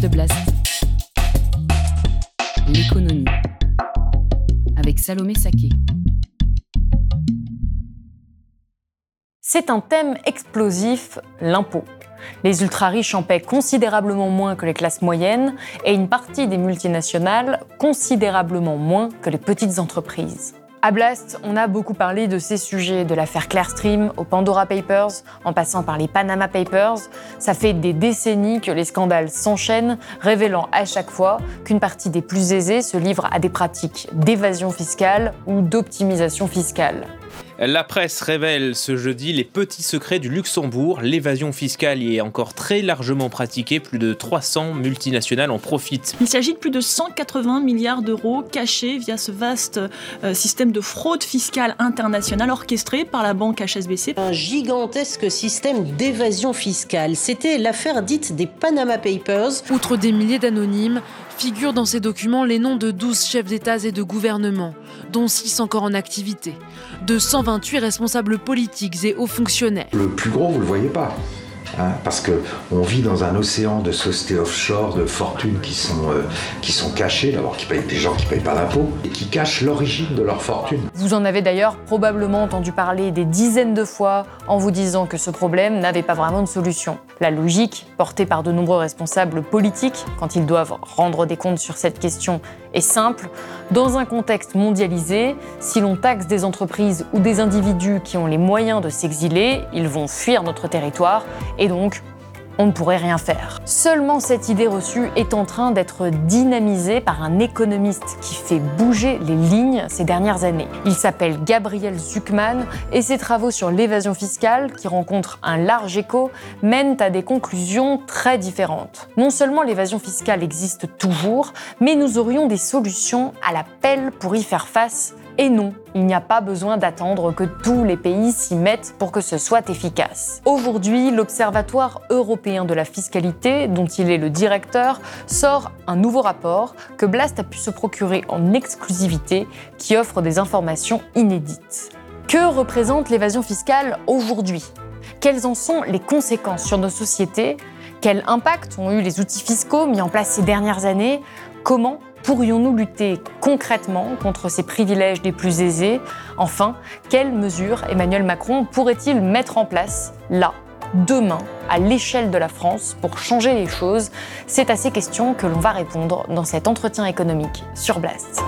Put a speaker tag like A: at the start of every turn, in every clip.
A: De Blast. L'économie. Avec Salomé Saké.
B: C'est un thème explosif, l'impôt. Les ultra-riches en paient considérablement moins que les classes moyennes et une partie des multinationales considérablement moins que les petites entreprises. À Blast, on a beaucoup parlé de ces sujets, de l'affaire Clearstream aux Pandora Papers, en passant par les Panama Papers. Ça fait des décennies que les scandales s'enchaînent, révélant à chaque fois qu'une partie des plus aisés se livre à des pratiques d'évasion fiscale ou d'optimisation fiscale.
C: La presse révèle ce jeudi les petits secrets du Luxembourg. L'évasion fiscale y est encore très largement pratiquée. Plus de 300 multinationales en profitent.
D: Il s'agit de plus de 180 milliards d'euros cachés via ce vaste euh, système de fraude fiscale internationale orchestré par la banque HSBC.
E: Un gigantesque système d'évasion fiscale. C'était l'affaire dite des Panama Papers.
F: Outre des milliers d'anonymes, figurent dans ces documents les noms de 12 chefs d'État et de gouvernement, dont 6 encore en activité, de 128 responsables politiques et hauts fonctionnaires.
G: Le plus gros, vous ne le voyez pas. Hein, parce qu'on vit dans un océan de sociétés offshore, de fortunes qui sont, euh, qui sont cachées, d'abord qui payent des gens qui ne payent pas d'impôts, et qui cachent l'origine de leur fortune.
B: Vous en avez d'ailleurs probablement entendu parler des dizaines de fois en vous disant que ce problème n'avait pas vraiment de solution. La logique, portée par de nombreux responsables politiques, quand ils doivent rendre des comptes sur cette question, est simple. Dans un contexte mondialisé, si l'on taxe des entreprises ou des individus qui ont les moyens de s'exiler, ils vont fuir notre territoire et donc on ne pourrait rien faire. Seulement cette idée reçue est en train d'être dynamisée par un économiste qui fait bouger les lignes ces dernières années. Il s'appelle Gabriel Zuckman et ses travaux sur l'évasion fiscale, qui rencontrent un large écho, mènent à des conclusions très différentes. Non seulement l'évasion fiscale existe toujours, mais nous aurions des solutions à la pelle pour y faire face et non, il n'y a pas besoin d'attendre que tous les pays s'y mettent pour que ce soit efficace. Aujourd'hui, l'Observatoire européen de la fiscalité, dont il est le directeur, sort un nouveau rapport que Blast a pu se procurer en exclusivité qui offre des informations inédites. Que représente l'évasion fiscale aujourd'hui? Quelles en sont les conséquences sur nos sociétés? Quel impact ont eu les outils fiscaux mis en place ces dernières années? Comment Pourrions-nous lutter concrètement contre ces privilèges des plus aisés Enfin, quelles mesures Emmanuel Macron pourrait-il mettre en place là, demain, à l'échelle de la France, pour changer les choses C'est à ces questions que l'on va répondre dans cet entretien économique sur Blast.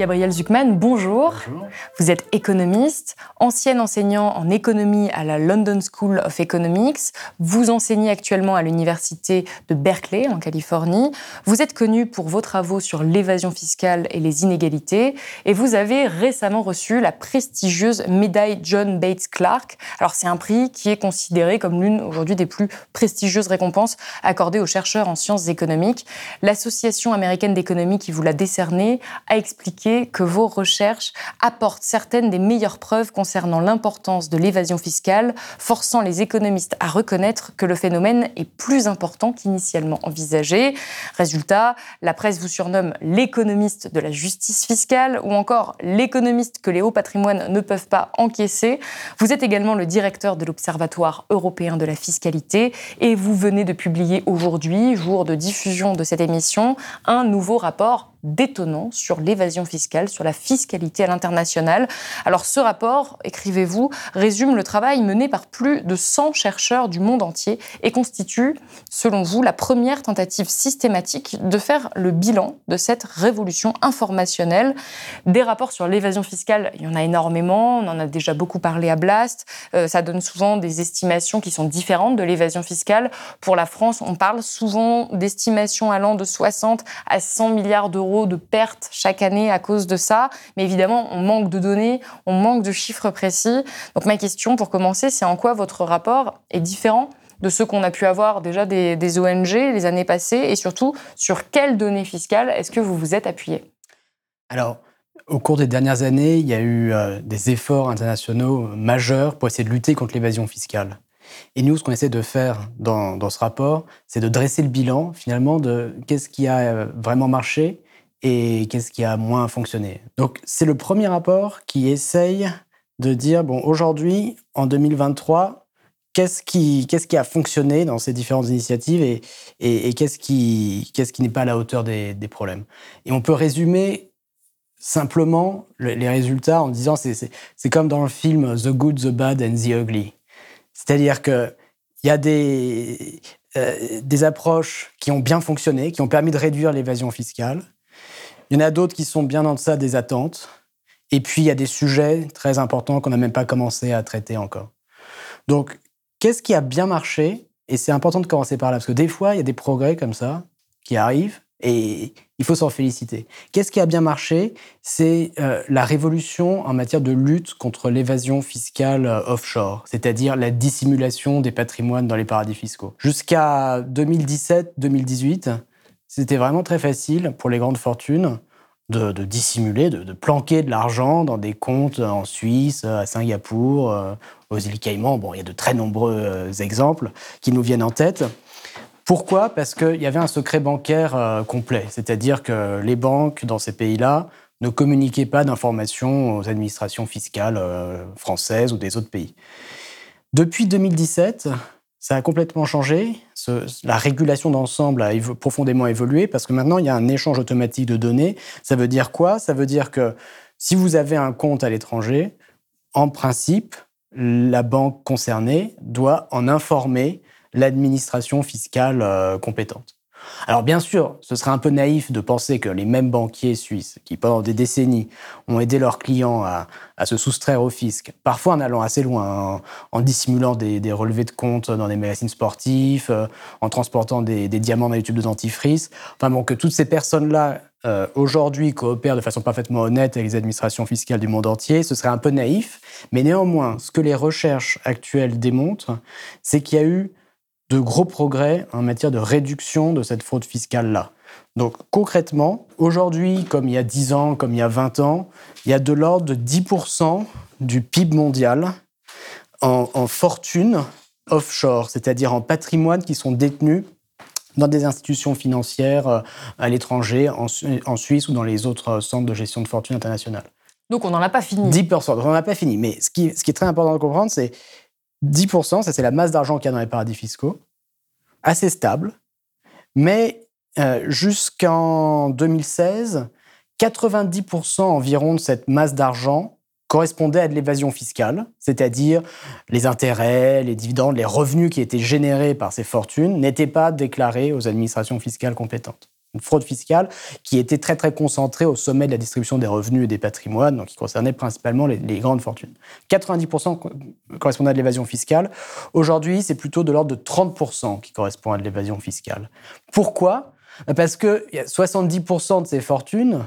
B: Gabriel Zuckman, bonjour. Vous êtes économiste, ancien enseignant en économie à la London School of Economics. Vous enseignez actuellement à l'université de Berkeley en Californie. Vous êtes connu pour vos travaux sur l'évasion fiscale et les inégalités et vous avez récemment reçu la prestigieuse médaille John Bates Clark. Alors c'est un prix qui est considéré comme l'une aujourd'hui des plus prestigieuses récompenses accordées aux chercheurs en sciences économiques. L'association américaine d'économie qui vous l'a décerné a expliqué que vos recherches apportent certaines des meilleures preuves concernant l'importance de l'évasion fiscale, forçant les économistes à reconnaître que le phénomène est plus important qu'initialement envisagé. Résultat, la presse vous surnomme l'économiste de la justice fiscale ou encore l'économiste que les hauts patrimoines ne peuvent pas encaisser. Vous êtes également le directeur de l'Observatoire européen de la fiscalité et vous venez de publier aujourd'hui, jour de diffusion de cette émission, un nouveau rapport détonnant sur l'évasion fiscale, sur la fiscalité à l'international. Alors ce rapport, écrivez-vous, résume le travail mené par plus de 100 chercheurs du monde entier et constitue, selon vous, la première tentative systématique de faire le bilan de cette révolution informationnelle. Des rapports sur l'évasion fiscale, il y en a énormément, on en a déjà beaucoup parlé à Blast, euh, ça donne souvent des estimations qui sont différentes de l'évasion fiscale. Pour la France, on parle souvent d'estimations allant de 60 à 100 milliards d'euros de pertes chaque année à cause de ça. Mais évidemment, on manque de données, on manque de chiffres précis. Donc ma question pour commencer, c'est en quoi votre rapport est différent de ceux qu'on a pu avoir déjà des, des ONG les années passées? Et surtout sur quelles données fiscales est-ce que vous vous êtes appuyé?
H: Alors, au cours des dernières années, il y a eu euh, des efforts internationaux majeurs pour essayer de lutter contre l'évasion fiscale. Et nous, ce qu'on essaie de faire dans, dans ce rapport, c'est de dresser le bilan finalement de qu'est-ce qui a euh, vraiment marché et qu'est-ce qui a moins fonctionné? Donc c'est le premier rapport qui essaye de dire, bon, aujourd'hui, en 2023, qu'est-ce qui, qu'est-ce qui a fonctionné dans ces différentes initiatives et, et, qu'est-ce qui, qu'est-ce qui n'est pas à la hauteur des, des problèmes? Et on peut résumer simplement les résultats en disant c'est, c'est, comme dans le film The Good, The Bad and The Ugly. C'est-à-dire qu'il y a des, euh, des approches qui ont bien fonctionné, qui ont permis de réduire l'évasion fiscale. Il y en a d'autres qui sont bien en deçà des attentes. Et puis, il y a des sujets très importants qu'on n'a même pas commencé à traiter encore. Donc, qu'est-ce qui a bien marché? Et c'est important de commencer par là, parce que des fois, il y a des progrès comme ça qui arrivent, et il faut s'en féliciter. Qu'est-ce qui a bien marché? C'est euh, la révolution en matière de lutte contre l'évasion fiscale euh, offshore, c'est-à-dire la dissimulation des patrimoines dans les paradis fiscaux. Jusqu'à 2017-2018, c'était vraiment très facile pour les grandes fortunes de, dissimuler, de, planquer de l'argent dans des comptes en Suisse, à Singapour, euh, aux îles Caïmans. Bon, il y a de très nombreux euh, exemples qui nous viennent en tête. Pourquoi? Parce qu'il y avait un secret bancaire euh, complet, c'est-à-dire que les banques dans ces pays-là ne communiquaient pas d'informations aux administrations fiscales françaises ou des autres pays. Depuis 2017, ça a complètement changé. La régulation d'ensemble a profondément évolué parce que maintenant, il y a un échange automatique de données. Ça veut dire quoi? Ça veut dire que si vous avez un compte à l'étranger, en principe, la banque concernée doit en informer l'administration fiscale euh, compétente. Alors bien sûr, ce serait un peu naïf de penser que les mêmes banquiers suisses qui pendant des décennies ont aidé leurs clients à, se soustraire au fisc, parfois en allant assez loin, en, en dissimulant des, relevés de comptes dans des magazines sportifs, euh, en transportant des, des, diamants dans les tubes de dentifrice, enfin bon, que toutes ces personnes-là euh, aujourd'hui coopèrent de façon parfaitement honnête avec les administrations fiscales du monde entier, ce serait un peu naïf, mais néanmoins, ce que les recherches actuelles démontrent, c'est qu'il y a eu de gros progrès en matière de réduction de cette fraude fiscale-là. Donc concrètement, aujourd'hui, comme il y a 10 ans, comme il y a 20 ans, il y a de l'ordre de 10% du PIB mondial en, en fortune offshore, c'est-à-dire en patrimoine qui sont détenus dans des institutions financières euh, à l'étranger, en, en, Suisse ou dans les autres centres de gestion de fortune internationale.
B: Donc on n'en a pas fini.
H: 10%, on n'en a pas fini. Mais ce qui, ce qui est très important de comprendre, c'est 10%, ça c'est la masse d'argent qu'il y a dans les paradis fiscaux, assez stable, mais euh, jusqu'en 2016, 90% environ de cette masse d'argent correspondait à de l'évasion fiscale, c'est-à-dire les intérêts, les dividendes, les revenus qui étaient générés par ces fortunes n'étaient pas déclarés aux administrations fiscales compétentes une fraude fiscale qui était très très concentrée au sommet de la distribution des revenus et des patrimoines, donc qui concernait principalement les, grandes fortunes. 90% correspondait à de l'évasion fiscale. Aujourd'hui, c'est plutôt de l'ordre de 30% qui correspond à de l'évasion fiscale. Pourquoi? Parce que 70% de ces fortunes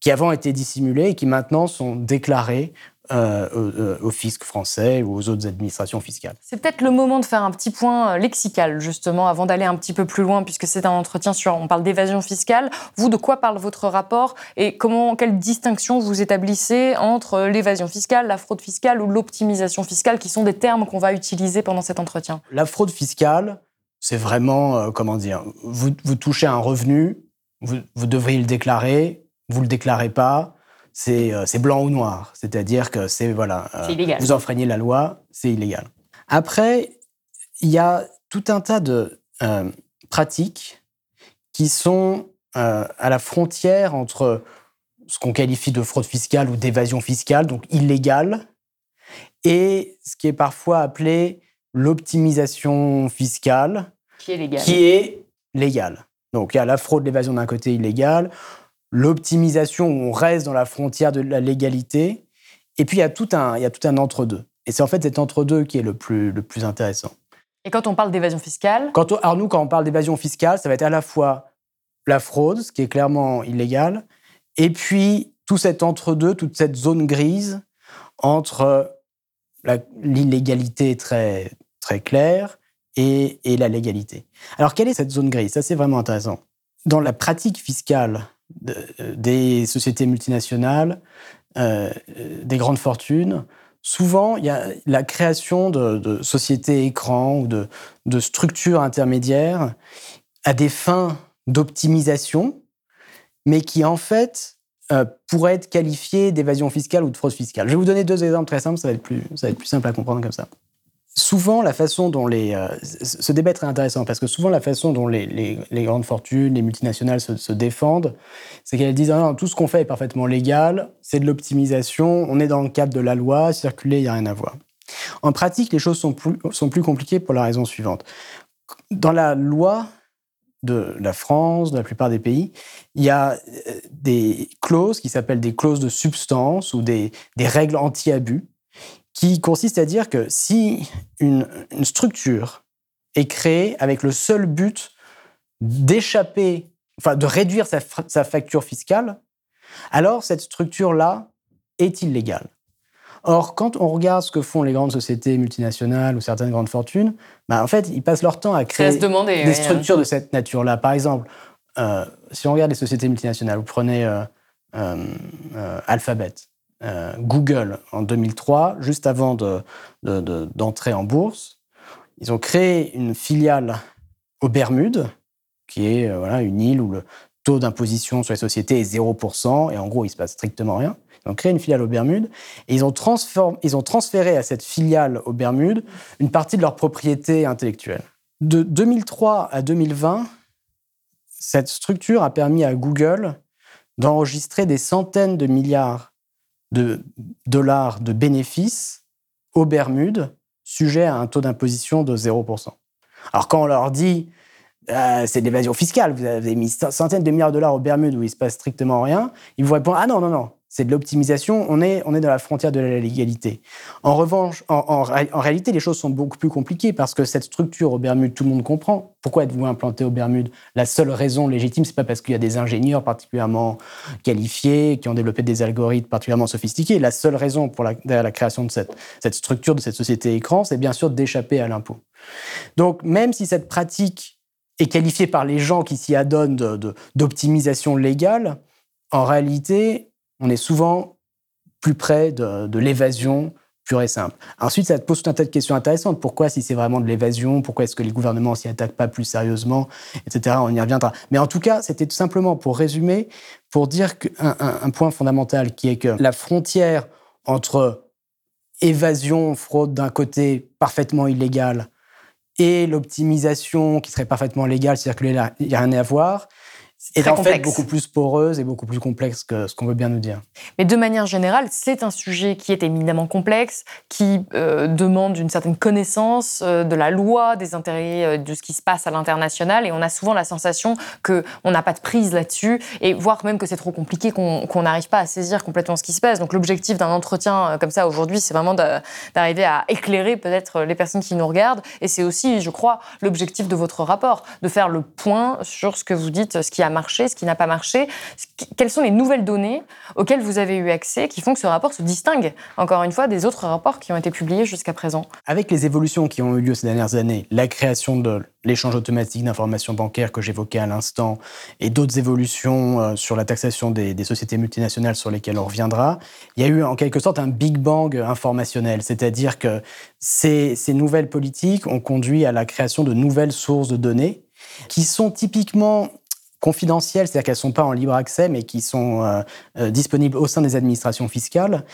H: qui avant étaient dissimulées et qui maintenant sont déclarées euh, au, au, fisc français ou aux autres administrations fiscales.
B: C'est peut-être le moment de faire un petit point euh, lexical, justement, avant d'aller un petit peu plus loin, puisque c'est un entretien sur, on parle d'évasion fiscale. Vous, de quoi parle votre rapport et comment, quelle distinction vous établissez entre l'évasion fiscale, la fraude fiscale ou l'optimisation fiscale, qui sont des termes qu'on va utiliser pendant cet entretien?
H: La fraude fiscale, c'est vraiment, euh, comment dire, vous, vous, touchez un revenu, vous, vous devriez le déclarer, vous le déclarez pas, c'est euh, blanc ou noir. C'est-à-dire que c'est, voilà,
B: euh,
H: vous enfreignez la loi, c'est illégal. Après, il y a tout un tas de euh, pratiques qui sont à la frontière entre ce qu'on qualifie de fraude fiscale ou d'évasion fiscale, donc illégale, et ce qui est parfois appelé l'optimisation fiscale,
B: qui est légale.
H: Qui est légale. Donc il y a la fraude, l'évasion d'un côté illégale, l'optimisation où on reste dans la frontière de la légalité. Et puis, il y a tout un, il y a tout un entre-deux. Et c'est en fait cet entre-deux qui est le plus, le plus intéressant.
B: Et quand on parle d'évasion fiscale?
H: Quand on, Alors nous, quand on parle d'évasion fiscale, ça va être à la fois la fraude, ce qui est clairement illégal, et puis tout cet entre-deux, toute cette zone grise entre l'illégalité très, très claire et, la légalité. Alors, quelle est cette zone grise? Ça, c'est vraiment intéressant. Dans la pratique fiscale des sociétés multinationales, euh, des grandes fortunes, souvent, il y a la création de, sociétés écrans ou de, de, structures intermédiaires à des fins d'optimisation, mais qui, en fait, euh, pourraient être qualifiées d'évasion fiscale ou de fraude fiscale. Je vais vous donner deux exemples très simples, ça va être plus, ça va être plus simple à comprendre comme ça souvent, la façon dont les. Euh, ce débat est très intéressant parce que souvent, la façon dont les, grandes fortunes, les multinationales se, défendent, c'est qu'elles disent ah tout ce qu'on fait est parfaitement légal, c'est de l'optimisation, on est dans le cadre de la loi, circuler, il n'y a rien à voir. En pratique, les choses sont plus, compliquées pour la raison suivante. Dans la loi de la France, de la plupart des pays, il y a euh, des clauses qui s'appellent des clauses de substance ou des règles anti-abus qui consiste à dire que si une, structure est créée avec le seul but d'échapper, enfin de réduire sa, facture fiscale, alors cette structure-là est illégale. Or, quand on regarde ce que font les grandes sociétés multinationales ou certaines grandes fortunes, bah, en fait, ils passent leur temps à créer des structures de cette nature-là. Par exemple, euh, si on regarde les sociétés multinationales, vous prenez euh, euh, Alphabet. Euh, Google en 2003, juste avant d'entrer en bourse. Ils ont créé une filiale aux Bermudes, qui est euh, voilà, une île où le taux d'imposition sur les sociétés est 0%, et en gros, il ne se passe strictement rien. Ils ont créé une filiale aux Bermudes, et ils ont, ils ont transféré à cette filiale aux Bermudes une partie de leur propriété intellectuelle. De 2003 à 2020, cette structure a permis à Google d'enregistrer des centaines de milliards de dollars de bénéfices aux Bermudes, sujets à un taux d'imposition de 0%. Alors quand on leur dit euh, c'est de l'évasion fiscale, vous avez mis centaines de milliards de dollars aux Bermudes où il se passe strictement rien, ils vous répondent ah non non non, c'est de l'optimisation, on est, on est dans la frontière de la légalité. En revanche, en, réalité, les choses sont beaucoup plus compliquées parce que cette structure aux Bermudes, tout le monde comprend. Pourquoi êtes-vous implanté aux Bermudes La seule raison légitime, c'est pas parce qu'il y a des ingénieurs particulièrement qualifiés qui ont développé des algorithmes particulièrement sophistiqués. La seule raison pour la, derrière la création de cette, cette structure, de cette société écran, c'est bien sûr d'échapper à l'impôt. Donc, même si cette pratique est qualifiée par les gens qui s'y adonnent d'optimisation légale, en réalité, on est souvent plus près de, l'évasion pure et simple. Ensuite, ça pose tout un tas de questions intéressantes. Pourquoi, si c'est vraiment de l'évasion, pourquoi est-ce que les gouvernements s'y attaquent pas plus sérieusement, etc. On y reviendra. Mais en tout cas, c'était tout simplement pour résumer, pour dire un, un point fondamental qui est que la frontière entre évasion, fraude d'un côté parfaitement illégale et l'optimisation qui serait parfaitement légale, c'est-à-dire qu'il n'y a rien à voir, est en fait beaucoup plus poreuse et beaucoup plus complexe que ce qu'on veut bien nous dire.
B: Mais de manière générale, c'est un sujet qui est éminemment complexe, qui euh, demande une certaine connaissance euh, de la loi, des intérêts euh, de ce qui se passe à l'international, et on a souvent la sensation que on n'a pas de prise là-dessus, et voire même que c'est trop compliqué, qu'on n'arrive pas à saisir complètement ce qui se passe. Donc l'objectif d'un entretien comme ça aujourd'hui, c'est vraiment d'arriver à éclairer peut-être les personnes qui nous regardent, et c'est aussi, je crois, l'objectif de votre rapport, de faire le point sur ce que vous dites, ce qui a marché, ce qui n'a pas marché. Quelles sont les nouvelles données auxquelles vous avez eu accès qui font que ce rapport se distingue, encore une fois, des autres rapports qui ont été publiés jusqu'à présent?
H: Avec les évolutions qui ont eu lieu ces dernières années, la création de l'échange automatique d'informations bancaires que j'évoquais à l'instant et d'autres évolutions euh, sur la taxation des, sociétés multinationales sur lesquelles on reviendra, il y a eu en quelque sorte un Big Bang informationnel, c'est-à-dire que ces, ces nouvelles politiques ont conduit à la création de nouvelles sources de données qui sont typiquement confidentielles, c'est-à-dire qu'elles ne sont pas en libre accès, mais qui sont euh, euh, disponibles au sein des administrations fiscales.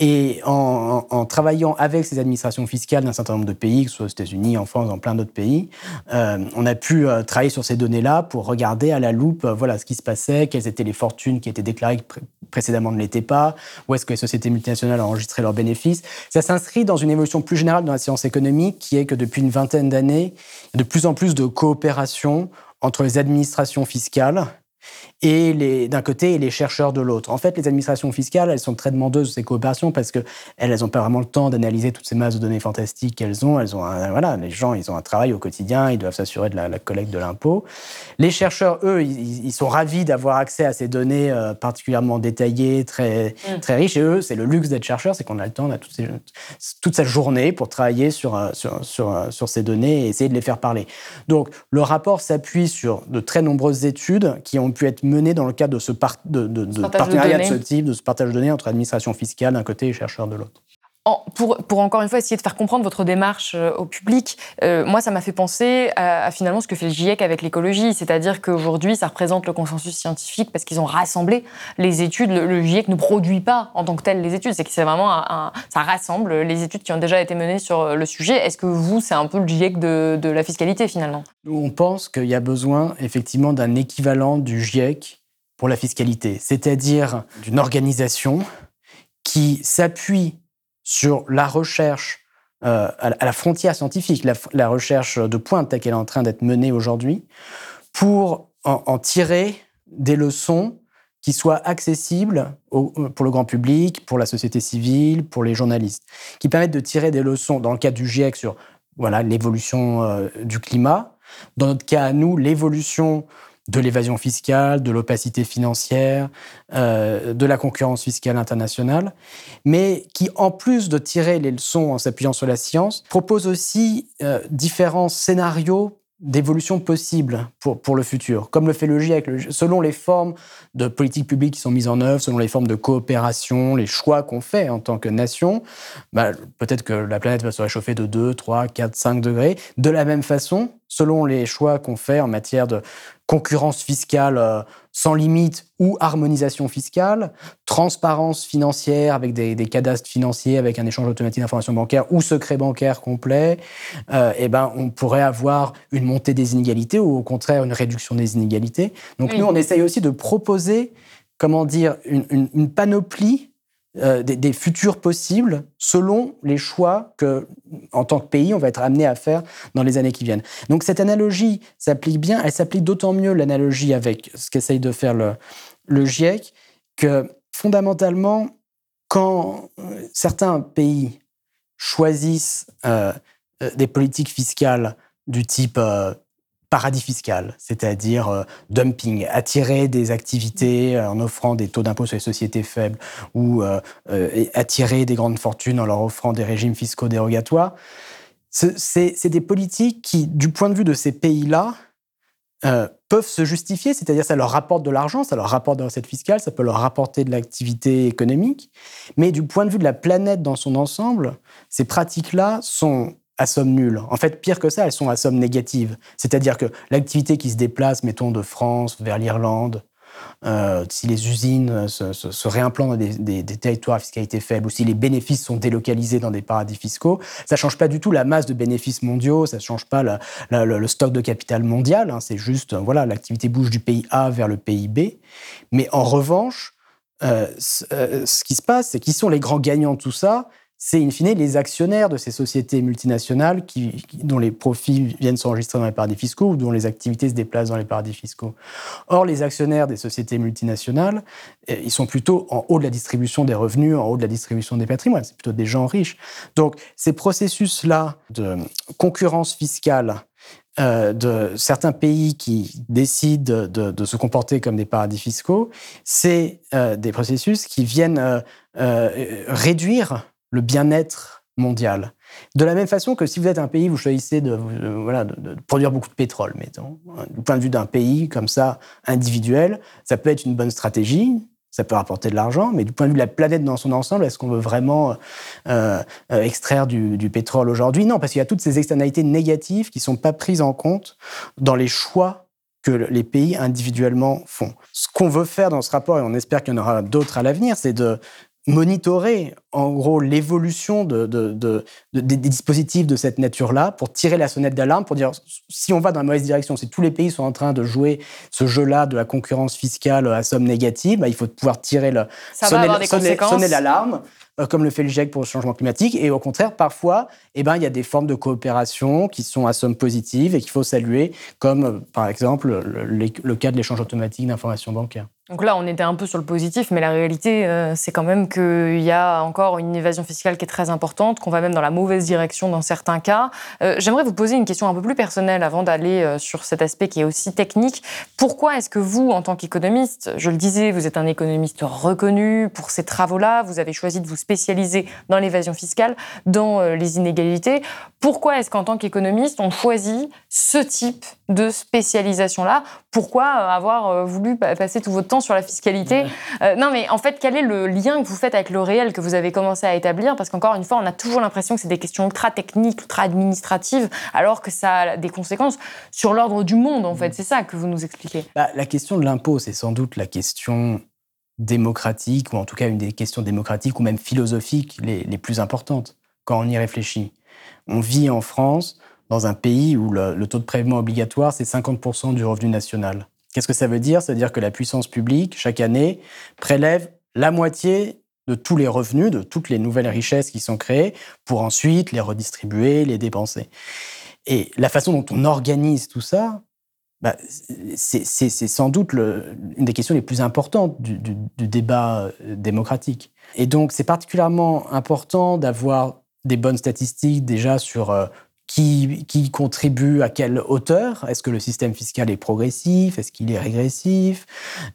H: Et en, travaillant avec ces administrations fiscales d'un certain nombre de pays, que ce soit aux États-Unis, en France, dans plein d'autres pays, euh, on a pu travailler sur ces données-là pour regarder à la loupe voilà, ce qui se passait, quelles étaient les fortunes qui étaient déclarées précédemment ne l'étaient pas, où est-ce que les sociétés multinationales ont enregistré leurs bénéfices. Ça s'inscrit dans une évolution plus générale dans la science économique, qui est que depuis une vingtaine d'années, de plus en plus de coopération entre les administrations fiscales et d'un côté et les chercheurs de l'autre. En fait, les administrations fiscales, elles sont très demandeuses de ces coopérations parce que elles n'ont pas vraiment le temps d'analyser toutes ces masses de données fantastiques qu'elles ont. Elles ont voilà, les gens, ils ont un travail au quotidien, ils doivent s'assurer de la, collecte de l'impôt. Les chercheurs, eux, ils, sont ravis d'avoir accès à ces données euh, particulièrement détaillées, très, mm. très riches. Et eux, c'est le luxe d'être chercheur, c'est qu'on a le temps, on a toute, toute sa journée pour travailler sur, euh, sur, sur, euh, sur ces données et essayer de les faire parler. Donc, le rapport s'appuie sur de très nombreuses études qui ont pu être menées dans le cadre de ce, de, partenariat de, ce type, de ce partage de données entre administration fiscale d'un côté et chercheurs de l'autre
B: pour, encore une fois essayer de faire comprendre votre démarche euh, au public, euh, moi ça m'a fait penser à, finalement ce que fait le GIEC avec l'écologie, c'est-à-dire qu'aujourd'hui ça représente le consensus scientifique parce qu'ils ont rassemblé les études. Le, GIEC ne produit pas en tant que tel les études, c'est que c'est vraiment un, ça rassemble les études qui ont déjà été menées sur le sujet. Est-ce que vous c'est un peu le GIEC de, de la fiscalité finalement?
H: On pense qu'il y a besoin effectivement d'un équivalent du GIEC pour la fiscalité, c'est-à-dire d'une organisation qui s'appuie sur la recherche euh, à la frontière scientifique, la, recherche de pointe telle qu'elle est en train d'être menée aujourd'hui, pour en, tirer des leçons qui soient accessibles pour le grand public, pour la société civile, pour les journalistes, qui permettent de tirer des leçons, dans le cas du GIEC, sur voilà l'évolution euh, du climat, dans notre cas à nous, l'évolution de l'évasion fiscale, de l'opacité financière, euh, de la concurrence fiscale internationale, mais qui, en plus de tirer les leçons en s'appuyant sur la science, propose aussi euh, différents scénarios d'évolution possible pour, pour le futur, comme le fait le GIEC, selon les formes de politiques publiques qui sont mises en œuvre, selon les formes de coopération, les choix qu'on fait en tant que nation, bah, peut-être que la planète va se réchauffer de 2, 3, 4, 5 degrés. De la même façon, selon les choix qu'on fait en matière de concurrence fiscale euh, sans limite ou harmonisation fiscale, transparence financière avec des, cadastres financiers, avec un échange automatique d'informations bancaires ou secret bancaire complet, euh, eh ben, on pourrait avoir une montée des inégalités ou au contraire une réduction des inégalités. Donc nous, on essaye aussi de proposer, comment dire, une panoplie euh, des, futurs possibles selon les choix que, en tant que pays, on va être amené à faire dans les années qui viennent. Donc cette analogie s'applique bien, elle s'applique d'autant mieux l'analogie avec ce qu'essaye de faire le, GIEC, que fondamentalement, quand euh, certains pays choisissent euh, des politiques fiscales du type paradis fiscal, c'est-à-dire euh, dumping, attirer des activités euh, en offrant des taux d'impôt sur les sociétés faibles ou euh, attirer des grandes fortunes en leur offrant des régimes fiscaux dérogatoires. C'est des politiques qui, du point de vue de ces pays-là, peuvent se justifier, c'est-à-dire ça leur rapporte de l'argent, ça leur rapporte de recettes fiscales, ça peut leur rapporter de l'activité économique, mais du point de vue de la planète dans son ensemble, ces pratiques-là sont à somme nulle. En fait, pire que ça, elles sont à somme négative. C'est-à-dire que l'activité qui se déplace, mettons, de France vers l'Irlande, euh, si les usines se, réimplantent dans des, territoires à fiscalité faible ou si les bénéfices sont délocalisés dans des paradis fiscaux, ça ne change pas du tout la masse de bénéfices mondiaux, ça ne change pas le, stock de capital mondial, hein. c'est juste, voilà, l'activité bouge du pays A vers le pays B. Mais en revanche, euh, euh, ce qui se passe, c'est qui sont les grands gagnants de tout ça c'est in fine les actionnaires de ces sociétés multinationales qui, dont les profits viennent s'enregistrer dans les paradis fiscaux ou dont les activités se déplacent dans les paradis fiscaux. Or, les actionnaires des sociétés multinationales, eh, ils sont plutôt en haut de la distribution des revenus, en haut de la distribution des patrimoines. C'est plutôt des gens riches. Donc, ces processus-là de concurrence fiscale euh, de certains pays qui décident de, se comporter comme des paradis fiscaux, c'est euh, des processus qui viennent euh, réduire le bien-être mondial. De la même façon que si vous êtes un pays, vous choisissez de, de, produire beaucoup de pétrole, mettons. Du point de vue d'un pays comme ça, individuel, ça peut être une bonne stratégie, ça peut rapporter de l'argent, mais du point de vue de la planète dans son ensemble, est-ce qu'on veut vraiment euh, euh, extraire du, du pétrole aujourd'hui? Non, parce qu'il y a toutes ces externalités négatives qui ne sont pas prises en compte dans les choix que les pays individuellement font. Ce qu'on veut faire dans ce rapport, et on espère qu'il y en aura d'autres à l'avenir, c'est de monitorer en gros l'évolution de, des dispositifs de cette nature-là pour tirer la sonnette d'alarme, pour dire si on va dans la mauvaise direction, si tous les pays sont en train de jouer ce jeu-là de la concurrence fiscale à somme négative, bah, il faut pouvoir tirer le, sonner, sonner l'alarme. euh, comme le fait le GIEC pour le changement climatique. Et au contraire, parfois, eh ben, il y a des formes de coopération qui sont à somme positive et qu'il faut saluer, comme euh, par exemple le, cas de l'échange automatique d'informations bancaires.
B: Donc là, on était un peu sur le positif, mais la réalité, euh, c'est quand même qu'il y a encore une évasion fiscale qui est très importante, qu'on va même dans la mauvaise direction dans certains cas. Euh, j'aimerais vous poser une question un peu plus personnelle avant d'aller euh, sur cet aspect qui est aussi technique. Pourquoi est-ce que vous, en tant qu'économiste, je le disais, vous êtes un économiste reconnu pour ces travaux-là, vous avez choisi de vous spécialiser dans l'évasion fiscale, dans les inégalités. Pourquoi est-ce qu'en tant qu'économiste, on choisit ce type de spécialisation-là? Pourquoi avoir voulu passer tout votre temps sur la fiscalité? Euh, non, mais en fait, quel est le lien que vous faites avec le réel que vous avez commencé à établir? Parce qu'encore une fois, on a toujours l'impression que c'est des questions ultra techniques, ultra administratives, alors que ça a des conséquences sur l'ordre du monde, en fait. C'est ça que vous nous expliquez.
H: Bah, la question de l'impôt, c'est sans doute la question démocratique, ou en tout cas une des questions démocratiques ou même philosophiques les, les plus importantes quand on y réfléchit. On vit en France dans un pays où le, le taux de prélèvement obligatoire, c'est 50% du revenu national. Qu'est-ce que ça veut dire? Ça veut dire que la puissance publique, chaque année, prélève la moitié de tous les revenus, de toutes les nouvelles richesses qui sont créées, pour ensuite les redistribuer, les dépenser. Et la façon dont on organise tout ça, bah, c'est sans doute une des questions les plus importantes du, débat euh, démocratique. Et donc, c'est particulièrement important d'avoir des bonnes statistiques déjà sur euh, qui, contribue à quelle hauteur Est-ce que le système fiscal est progressif? Est-ce qu'il est régressif?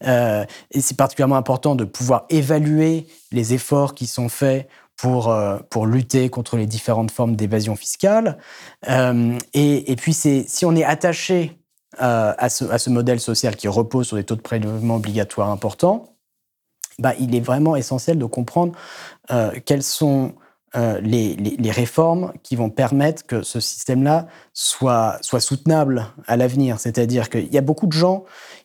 H: Euh, Et c'est particulièrement important de pouvoir évaluer les efforts qui sont faits pour, pour lutter contre les différentes formes d'évasion fiscale. Et, et, puis, si on est attaché euh, à, ce, modèle social qui repose sur des taux de prélèvement obligatoires importants, bah, il est vraiment essentiel de comprendre euh, quels sont euh, les, réformes qui vont permettre que ce système-là soit, soutenable à l'avenir. C'est-à-dire qu'il y a beaucoup de gens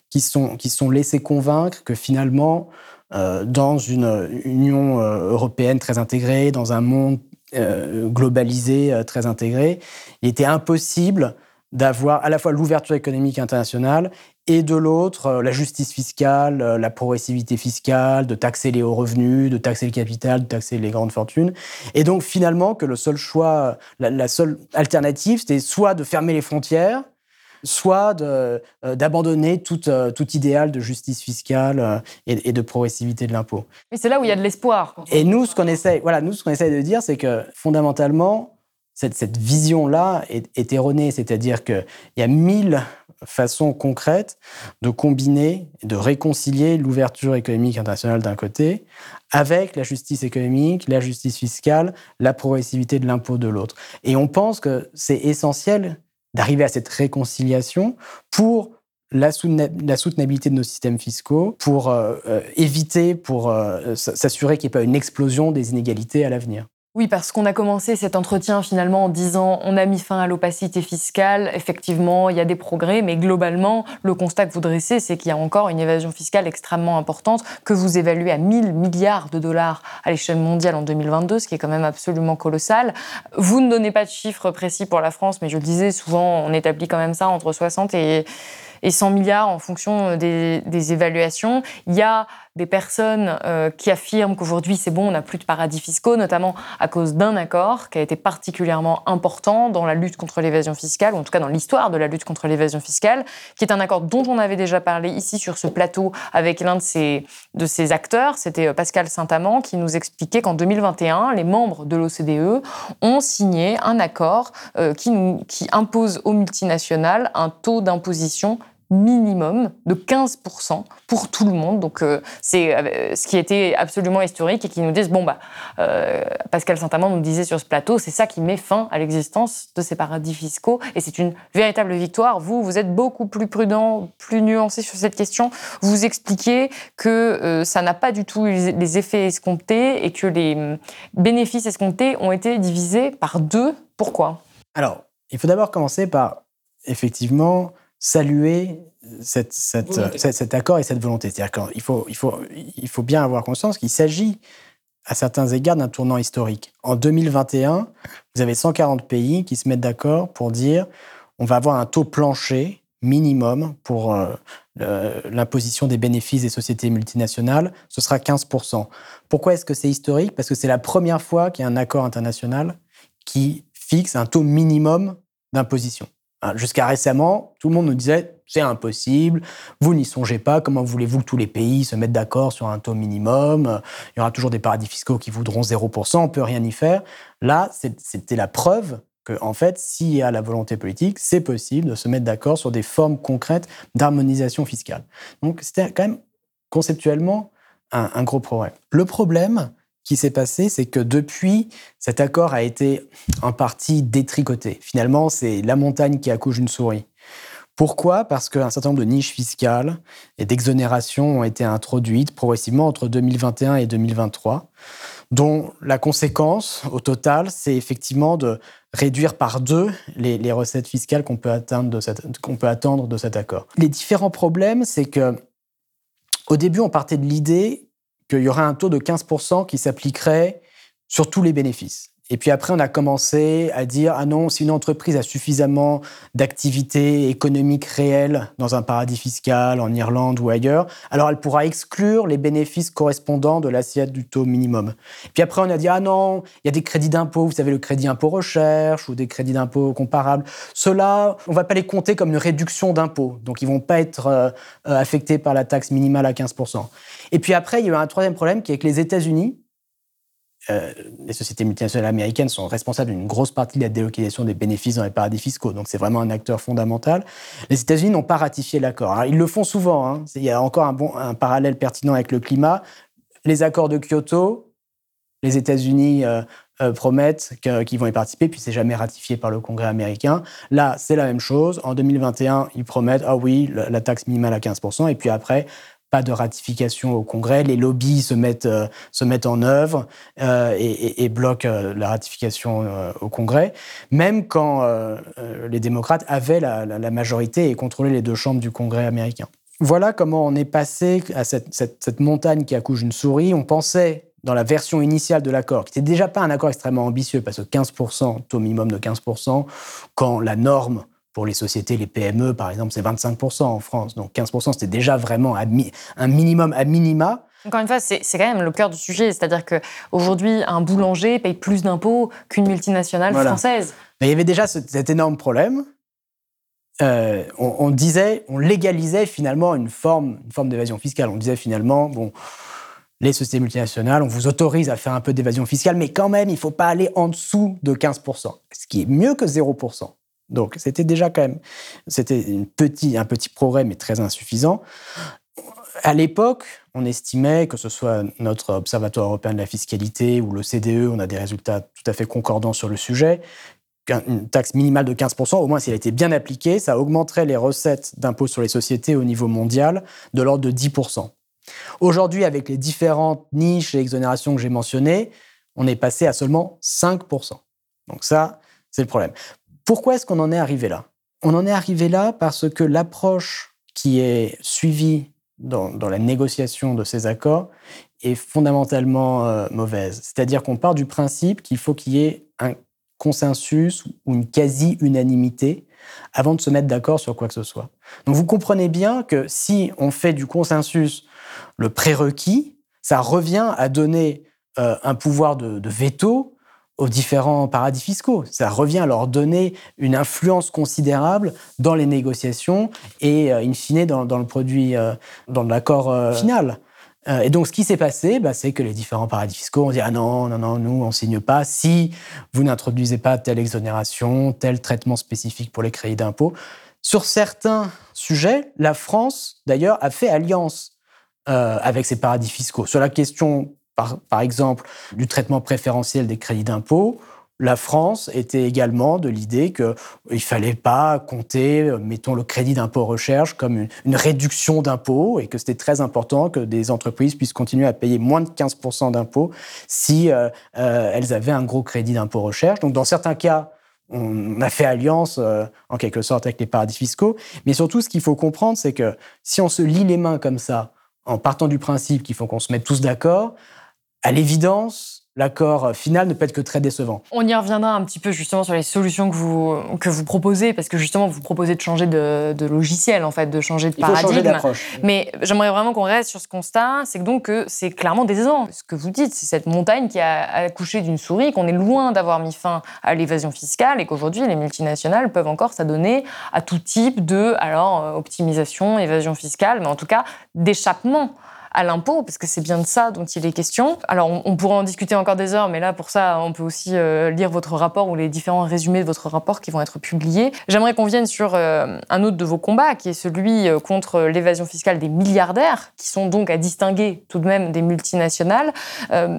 H: qui sont, sont laissés convaincre que finalement, dans une Union européenne très intégrée, dans un monde globalisé très intégré, il était impossible d'avoir à la fois l'ouverture économique internationale et de l'autre, euh, la justice fiscale, euh, la progressivité fiscale, de taxer les hauts revenus, de taxer le capital, de taxer les grandes fortunes. Et donc finalement que le seul choix, la, la seule alternative, c'était soit de fermer les frontières, soit euh, d'abandonner tout, tout, idéal de justice fiscale et, et de progressivité de l'impôt.
B: Et c'est là où il y a de l'espoir.
H: Et nous, ce qu'on essaie, voilà, nous, ce qu'on essaie de dire, c'est que fondamentalement, cette, vision-là est, est, erronée, c'est-à-dire qu'il y a mille façons concrètes de combiner, de réconcilier l'ouverture économique internationale d'un côté avec la justice économique, la justice fiscale, la progressivité de l'impôt de l'autre. Et on pense que c'est essentiel d'arriver à cette réconciliation pour la, soutenabilité de nos systèmes fiscaux, pour euh, euh, éviter, pour euh, s'assurer qu'il n'y ait pas une explosion des inégalités à l'avenir.
B: Oui, parce qu'on a commencé cet entretien finalement en disant on a mis fin à l'opacité fiscale. Effectivement, il y a des progrès, mais globalement, le constat que vous dressez, c'est qu'il y a encore une évasion fiscale extrêmement importante que vous évaluez à 1000 milliards de dollars à l'échelle mondiale en 2022, ce qui est quand même absolument colossal. Vous ne donnez pas de chiffres précis pour la France, mais je le disais, souvent on établit quand même ça entre 60 et et 100 milliards en fonction des, des évaluations. Il y a des personnes euh, qui affirment qu'aujourd'hui c'est bon, on n'a plus de paradis fiscaux, notamment à cause d'un accord qui a été particulièrement important dans la lutte contre l'évasion fiscale, ou en tout cas dans l'histoire de la lutte contre l'évasion fiscale, qui est un accord dont on avait déjà parlé ici sur ce plateau avec l'un de ses, acteurs, c'était euh, Pascal Saint-Amand, qui nous expliquait qu'en 2021, les membres de l'OCDE ont signé un accord euh, qui, qui impose aux multinationales un taux d'imposition minimum de 15% pour tout le monde. Donc euh, c'est euh, ce qui était absolument historique et qui nous disent, bon, bah, euh, Pascal Saint-Amand nous disait sur ce plateau, c'est ça qui met fin à l'existence de ces paradis fiscaux et c'est une véritable victoire. Vous, vous êtes beaucoup plus prudent, plus nuancé sur cette question. Vous expliquez que ça n'a pas du tout les effets escomptés et que les hum, bénéfices escomptés ont été divisés par deux. Pourquoi?
H: Alors, il faut d'abord commencer par, effectivement, saluer cette, cette, oui. cet, cet accord et cette volonté. C'est-à-dire qu'il faut, il faut, il faut bien avoir conscience qu'il s'agit à certains égards d'un tournant historique. En 2021, vous avez 140 pays qui se mettent d'accord pour dire on va avoir un taux plancher minimum pour euh, l'imposition des bénéfices des sociétés multinationales, ce sera 15%. Pourquoi est-ce que c'est historique? Parce que c'est la première fois qu'il y a un accord international qui fixe un taux minimum d'imposition. Hein, jusqu'à récemment, tout le monde nous disait c'est impossible, vous n'y songez pas, comment voulez-vous que tous les pays se mettent d'accord sur un taux minimum Il y aura toujours des paradis fiscaux qui voudront 0%, on peut rien y faire. Là, c'était la preuve que, en fait, s'il y a la volonté politique, c'est possible de se mettre d'accord sur des formes concrètes d'harmonisation fiscale. Donc, c'était quand même conceptuellement un, gros progrès. Le problème, qui s'est passé, c'est que depuis, cet accord a été en partie détricoté. Finalement, c'est la montagne qui accouche une souris. Pourquoi? Parce qu'un certain nombre de niches fiscales et d'exonérations ont été introduites progressivement entre 2021 et 2023, dont la conséquence, au total, c'est effectivement de réduire par deux les, recettes fiscales qu'on peut, attendre de cet accord. Les différents problèmes, c'est que au début, on partait de l'idée qu'il y aurait un taux de 15% qui s'appliquerait sur tous les bénéfices. Et puis après, on a commencé à dire ah non, si une entreprise a suffisamment d'activités économiques réelles dans un paradis fiscal, en Irlande ou ailleurs, alors elle pourra exclure les bénéfices correspondants de l'assiette du taux minimum. Puis après, on a dit ah non, il y a des crédits d'impôt, vous savez le crédit impôt recherche ou des crédits d'impôt comparables. Ceux-là, on va pas les compter comme une réduction d'impôt, donc ils vont pas être euh, euh, affectés par la taxe minimale à 15 Et puis après, il y a eu un troisième problème qui est que les États-Unis euh, les sociétés multinationales américaines sont responsables d'une grosse partie de la délocalisation des bénéfices dans les paradis fiscaux. Donc c'est vraiment un acteur fondamental. Les États-Unis n'ont pas ratifié l'accord. Ils le font souvent. Hein. Il y a encore un, bon, parallèle pertinent avec le climat. Les accords de Kyoto, les États-Unis euh, euh, promettent qu'ils vont y participer, puis c'est jamais ratifié par le Congrès américain. Là, c'est la même chose. En 2021, ils promettent, ah oui, la taxe minimale à 15%, et puis après, de ratification au Congrès. Les lobbies se mettent, euh, se mettent en œuvre euh, et, bloquent euh, la ratification au Congrès, même quand les démocrates avaient la, majorité et contrôlaient les deux chambres du Congrès américain. Voilà comment on est passé à cette, cette montagne qui accouche une souris. On pensait dans la version initiale de l'accord, qui n'était déjà pas un accord extrêmement ambitieux, parce que 15%, taux minimum de 15%, quand la norme pour les sociétés, les PME, par exemple, c'est 25% en France. Donc 15%, c'était déjà vraiment un minimum à minima.
B: Encore une fois, c'est quand même le cœur du sujet. C'est-à-dire qu'aujourd'hui, un boulanger paye plus d'impôts qu'une multinationale française.
H: Mais il y avait déjà cet énorme problème. Euh, on, disait, on légalisait finalement une forme, une forme d'évasion fiscale. On disait finalement, bon, les sociétés multinationales, on vous autorise à faire un peu d'évasion fiscale, mais quand même, il ne faut pas aller en dessous de 15%, ce qui est mieux que 0%. Donc c'était déjà quand même, c'était un petit progrès, mais très insuffisant. À l'époque, on estimait, que ce soit notre Observatoire européen de la fiscalité ou le CDE, on a des résultats tout à fait concordants sur le sujet, qu'une taxe minimale de 15%, au moins si elle était bien appliquée, ça augmenterait les recettes d'impôt sur les sociétés au niveau mondial de l'ordre de 10%. Aujourd'hui, avec les différentes niches et exonérations que j'ai mentionnées, on est passé à seulement 5%. Donc ça, c'est le problème. Pourquoi est-ce qu'on en est arrivé là? On en est arrivé là parce que l'approche qui est suivie dans, la négociation de ces accords est fondamentalement euh, mauvaise. C'est-à-dire qu'on part du principe qu'il faut qu'il y ait un consensus ou une quasi-unanimité avant de se mettre d'accord sur quoi que ce soit. Donc vous comprenez bien que si on fait du consensus le prérequis, ça revient à donner euh, un pouvoir de veto aux différents paradis fiscaux. Ça revient à leur donner une influence considérable dans les négociations et, euh, in fine, dans, le produit, euh, dans l'accord euh, final. et donc, ce qui s'est passé, bah, c'est que les différents paradis fiscaux ont dit Ah non, non, non, nous, on signe pas si vous n'introduisez pas telle exonération, tel traitement spécifique pour les crédits d'impôt. Sur certains sujets, la France, d'ailleurs, a fait alliance avec ces paradis fiscaux. Sur la question par, exemple, du traitement préférentiel des crédits d'impôt, la France était également de l'idée qu'il ne fallait pas compter, euh, mettons, le crédit d'impôt recherche comme une, réduction d'impôt et que c'était très important que des entreprises puissent continuer à payer moins de 15% d'impôts si euh, euh, elles avaient un gros crédit d'impôt recherche. Donc, dans certains cas, on a fait alliance en quelque sorte avec les paradis fiscaux. Mais surtout, ce qu'il faut comprendre, c'est que si on se lie les mains comme ça, en partant du principe qu'il faut qu'on se mette tous d'accord, à l'évidence, l'accord final ne peut être que très décevant.
B: On y reviendra un petit peu justement sur les solutions que vous, que vous proposez, parce que justement, vous proposez de changer de, logiciel, en fait, de changer de
H: Il faut
B: paradigme.
H: changer d'approche.
B: Mais j'aimerais vraiment qu'on reste sur ce constat, c'est que donc c'est clairement décevant. Ce que vous dites, c'est cette montagne qui a accouché d'une souris, qu'on est loin d'avoir mis fin à l'évasion fiscale et qu'aujourd'hui, les multinationales peuvent encore s'adonner à tout type de, alors, euh, optimisation, évasion fiscale, mais en tout cas, d'échappement à l'impôt, parce que c'est bien de ça dont il est question. Alors, on, pourrait en discuter encore des heures, mais là, pour ça, on peut aussi euh, lire votre rapport ou les différents résumés de votre rapport qui vont être publiés. J'aimerais qu'on vienne sur euh, un autre de vos combats, qui est celui euh, contre l'évasion fiscale des milliardaires, qui sont donc à distinguer tout de même des multinationales.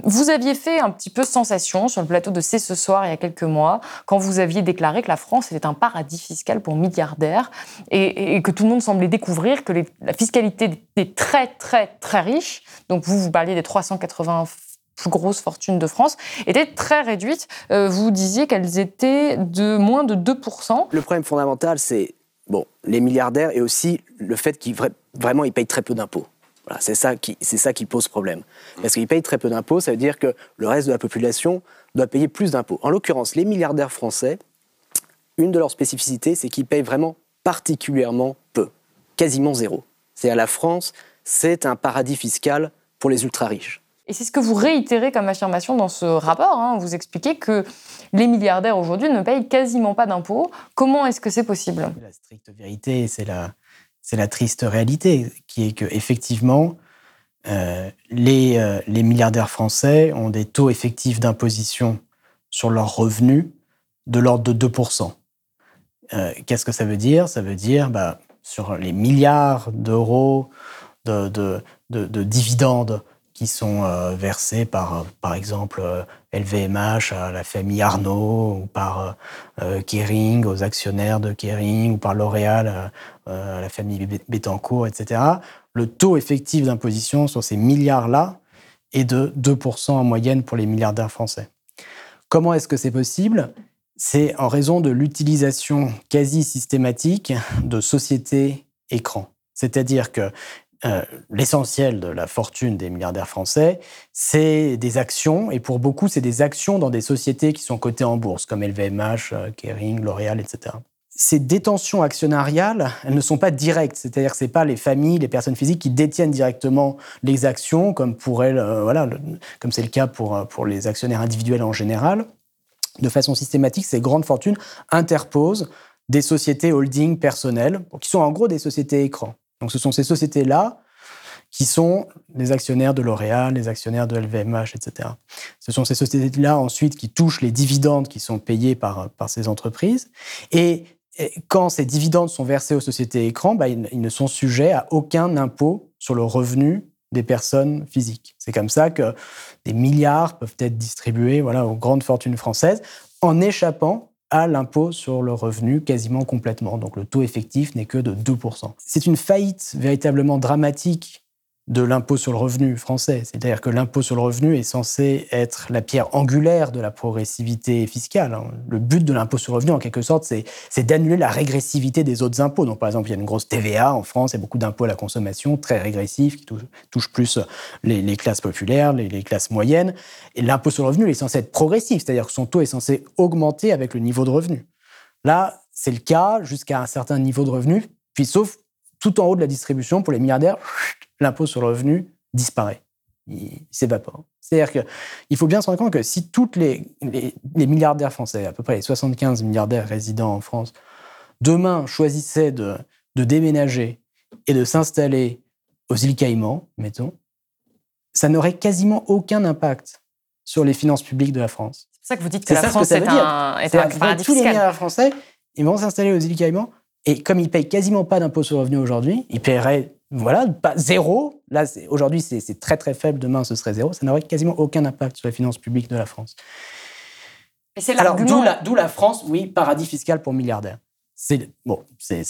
B: vous aviez fait un petit peu sensation sur le plateau de C'est ce soir il y a quelques mois, quand vous aviez déclaré que la France était un paradis fiscal pour milliardaires et, que tout le monde semblait découvrir que la fiscalité des très, très, très donc vous, vous parliez des 380 plus grosses fortunes de France, étaient très réduites. Euh, vous disiez qu'elles étaient de moins de 2%.
I: Le problème fondamental, c'est bon, les milliardaires et aussi le fait qu'ils vraiment ils payent très peu d'impôts. Voilà, c'est ça qui c'est ça qui pose problème. Parce qu'ils payent très peu d'impôts, ça veut dire que le reste de la population doit payer plus d'impôts. En l'occurrence, les milliardaires français, une de leurs spécificités, c'est qu'ils payent vraiment particulièrement peu, quasiment zéro. C'est à la France, c'est un paradis fiscal pour les ultra-riches.
B: Et c'est ce que vous réitérez comme affirmation dans ce rapport. Hein. Vous expliquez que les milliardaires aujourd'hui ne payent quasiment pas d'impôts. Comment est-ce que c'est possible?
H: La stricte vérité, c'est la, c'est la triste réalité, qui est que effectivement, euh, les, euh, les milliardaires français ont des taux effectifs d'imposition sur leurs revenus de l'ordre de 2%. Euh, qu'est-ce que ça veut dire? Ça veut dire, bah, sur les milliards d'euros de, de, dividendes qui sont euh, versés par, par exemple, LVMH à la famille Arnaud, ou par euh, Kering aux actionnaires de Kering, ou par L'Oréal euh, à la famille Bettencourt, etc. Le taux effectif d'imposition sur ces milliards-là est de 2% en moyenne pour les milliardaires français. Comment est-ce que c'est possible? C'est en raison de l'utilisation quasi systématique de sociétés écrans. C'est-à-dire que euh, l'essentiel de la fortune des milliardaires français, c'est des actions, et pour beaucoup, c'est des actions dans des sociétés qui sont cotées en bourse, comme LVMH, euh, Kering, L'Oréal, etc. Ces détentions actionnariales, elles ne sont pas directes, c'est-à-dire que ce pas les familles, les personnes physiques qui détiennent directement les actions, comme pour elles, euh, voilà, c'est le cas pour, pour les actionnaires individuels en général. De façon systématique, ces grandes fortunes interposent des sociétés holding personnelles, qui sont en gros des sociétés écrans. Donc ce sont ces sociétés-là qui sont les actionnaires de L'Oréal, les actionnaires de LVMH, etc. Ce sont ces sociétés-là ensuite qui touchent les dividendes qui sont payés par, par ces entreprises. Et quand ces dividendes sont versés aux sociétés écrans, bah, ils, ne sont sujets à aucun impôt sur le revenu des personnes physiques. C'est comme ça que des milliards peuvent être distribués voilà, aux grandes fortunes françaises en échappant à l'impôt sur le revenu quasiment complètement. Donc le taux effectif n'est que de 2%. C'est une faillite véritablement dramatique de l'impôt sur le revenu français. C'est-à-dire que l'impôt sur le revenu est censé être la pierre angulaire de la progressivité fiscale. Hein. Le but de l'impôt sur le revenu, en quelque sorte, c'est d'annuler la régressivité des autres impôts. Donc, par exemple, il y a une grosse TVA en France, il y a beaucoup d'impôts à la consommation, très régressifs, qui touchent, plus les, classes populaires, les, classes moyennes. Et l'impôt sur le revenu est censé être progressif, c'est-à-dire que son taux est censé augmenter avec le niveau de revenu. Là, c'est le cas jusqu'à un certain niveau de revenu, puis sauf tout en haut de la distribution, pour les milliardaires, l'impôt sur le revenu disparaît. Il, s'évapore. C'est-à-dire qu'il faut bien se rendre compte que si tous les, les, milliardaires français, à peu près les 75 milliardaires résidents en France, demain choisissaient de, de déménager et de s'installer aux îles Caïmans, mettons, ça n'aurait quasiment aucun impact sur les finances publiques de la France.
B: C'est ça que vous dites que la France est, un, est un paradis
H: Tous les milliardaires français, ils vont s'installer aux îles Caïmans, et comme ils payent quasiment pas d'impôt sur le revenu aujourd'hui, ils paieraient voilà, pas zéro. Là, aujourd'hui, c'est très très faible. Demain, ce serait zéro. Ça n'aurait quasiment aucun impact sur les finances publiques de la France. Alors, d'où la, la, France, oui, paradis fiscal pour milliardaires. C'est bon, c'est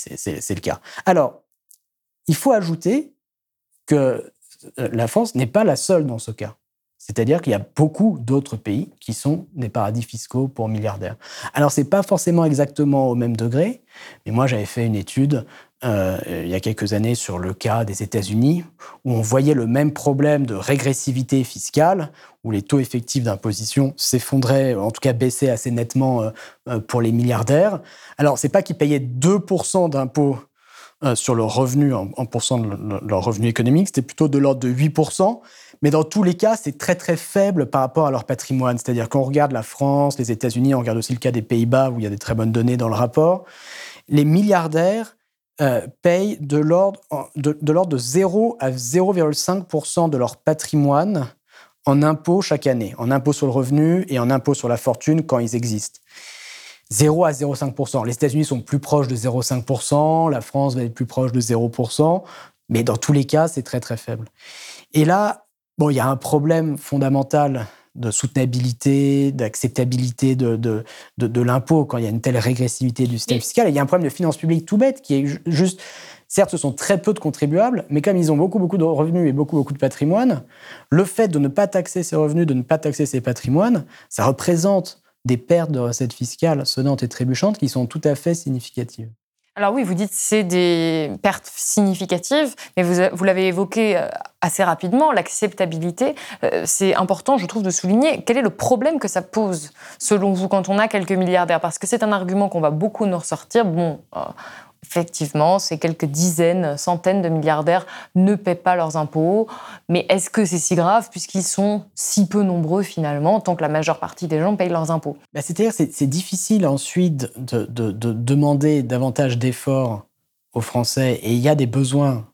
H: le cas. Alors, il faut ajouter que euh, la France n'est pas la seule dans ce cas. C'est-à-dire qu'il y a beaucoup d'autres pays qui sont des paradis fiscaux pour milliardaires. Alors, ce n'est pas forcément exactement au même degré, mais moi, j'avais fait une étude euh, il y a quelques années sur le cas des États-Unis, où on voyait le même problème de régressivité fiscale, où les taux effectifs d'imposition s'effondraient, en tout cas baissaient assez nettement euh, euh, pour les milliardaires. Alors, c'est pas qu'ils payaient 2% d'impôts sur leur revenu, en, pourcent de leur revenu économique, c'était plutôt de l'ordre de 8%. Mais dans tous les cas, c'est très très faible par rapport à leur patrimoine. C'est-à-dire qu'on regarde la France, les États-Unis, on regarde aussi le cas des Pays-Bas où il y a des très bonnes données dans le rapport. Les milliardaires euh, payent de l'ordre de, de 0 à 0,5% de leur patrimoine en impôts chaque année, en impôts sur le revenu et en impôts sur la fortune quand ils existent. 0 à 0,5%. Les États-Unis sont plus proches de 0,5%, la France va être plus proche de 0%, mais dans tous les cas, c'est très très faible. Et là, bon, il y a un problème fondamental de soutenabilité, d'acceptabilité de, de, de, l'impôt quand il y a une telle régressivité du système fiscal. Et il y a un problème de finances publiques tout bête qui est juste, certes, ce sont très peu de contribuables, mais comme ils ont beaucoup, beaucoup de revenus et beaucoup, beaucoup de patrimoine, le fait de ne pas taxer ces revenus, de ne pas taxer ces patrimoines, ça représente des pertes de recettes fiscales sonnantes et trébuchantes qui sont tout à fait significatives.
B: Alors oui, vous dites c'est des pertes significatives, mais vous, vous l'avez évoqué euh, assez rapidement, l'acceptabilité. Euh, c'est important, je trouve, de souligner quel est le problème que ça pose, selon vous, quand on a quelques milliardaires, parce que c'est un argument qu'on va beaucoup nous ressortir. Bon, euh, Effectivement, ces quelques dizaines, centaines de milliardaires ne paient pas leurs impôts. Mais est-ce que c'est si grave puisqu'ils sont si peu nombreux finalement, tant que la majeure partie des gens payent leurs impôts?
H: Bah, C'est-à-dire c'est difficile ensuite de, demander davantage d'efforts aux Français et il y a des besoins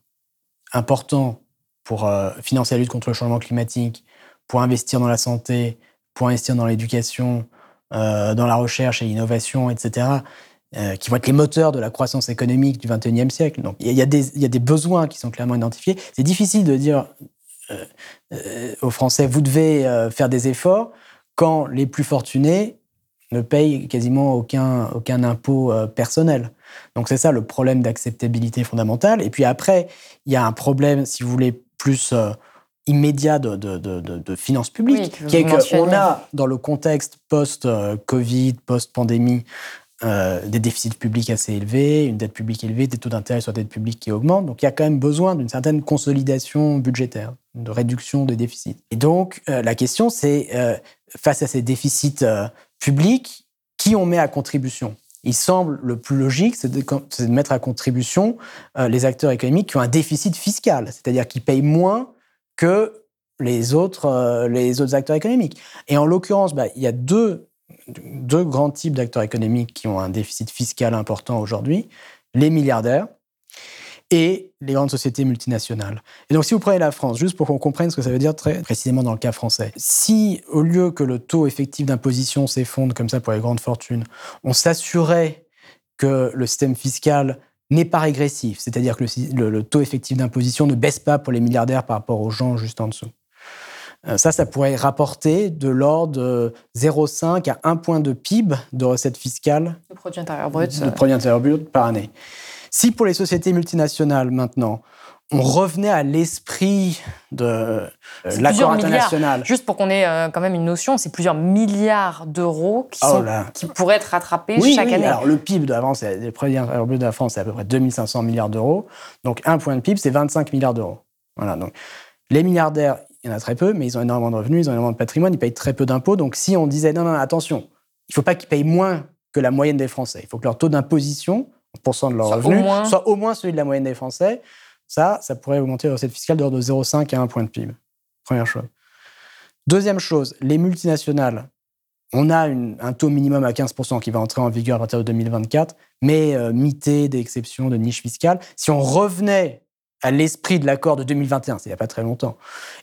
H: importants pour euh, financer la lutte contre le changement climatique, pour investir dans la santé, pour investir dans l'éducation, euh, dans la recherche et l'innovation, etc. Euh, qui vont être les moteurs de la croissance économique du XXIe siècle. Donc il y, a des besoins qui sont clairement identifiés. C'est difficile de dire euh, euh, aux Français, vous devez faire des efforts quand les plus fortunés ne payent quasiment aucun, aucun impôt personnel. Donc c'est ça le problème d'acceptabilité fondamentale. Et puis après, il y a un problème, si vous voulez, plus immédiat de, de, de, finances publiques, qui est qu'on a, dans le contexte post-Covid, post-pandémie, euh, des déficits publics assez élevés, une dette publique élevée, des taux d'intérêt sur la dette publique qui augmentent. Donc il y a quand même besoin d'une certaine consolidation budgétaire, de réduction des déficits. Et donc euh, la question c'est, euh, face à ces déficits publics, qui on met à contribution? Il semble le plus logique, c'est de, mettre à contribution les acteurs économiques qui ont un déficit fiscal, c'est-à-dire qui payent moins que les autres, les autres acteurs économiques. Et en l'occurrence, bah, il y a deux deux grands types d'acteurs économiques qui ont un déficit fiscal important aujourd'hui, les milliardaires et les grandes sociétés multinationales. Et donc si vous prenez la France, juste pour qu'on comprenne ce que ça veut dire très précisément dans le cas français, si au lieu que le taux effectif d'imposition s'effondre comme ça pour les grandes fortunes, on s'assurait que le système fiscal n'est pas régressif, c'est-à-dire que le, taux effectif d'imposition ne baisse pas pour les milliardaires par rapport aux gens juste en dessous. Euh, ça, ça pourrait rapporter de l'ordre de 0,5 à 1 point de PIB de recettes fiscales.
B: De produit intérieur brut.
H: De produit intérieur brut par année. Si pour les sociétés multinationales, maintenant, on revenait à l'esprit de euh, l'accord international.
B: Juste pour qu'on ait euh, quand même une notion, c'est plusieurs milliards d'euros qui, oh qui, pourraient être rattrapés chaque
H: oui.
B: année.
H: Alors le PIB de France, le produit intérieur brut de la France, c'est à peu près 2500 milliards d'euros. Donc un point de PIB, c'est 25 milliards d'euros. Voilà. Donc les milliardaires, il y en a très peu, mais ils ont énormément de revenus, ils ont énormément de patrimoine, ils payent très peu d'impôts. Donc si on disait non, non, attention, il ne faut pas qu'ils payent moins que la moyenne des Français, il faut que leur taux d'imposition, en pourcent de leurs revenus, soit au moins celui de la moyenne des Français. Ça, ça pourrait augmenter la recette fiscale de 0,5 à 1 point de PIB. Première chose. Deuxième chose, les multinationales. On a un taux minimum à 15% qui va entrer en vigueur à partir de 2024, mais euh, mité d'exceptions, de niches fiscales. Si on revenait à l'esprit de l'accord de 2021, c'est il n'y a pas très longtemps,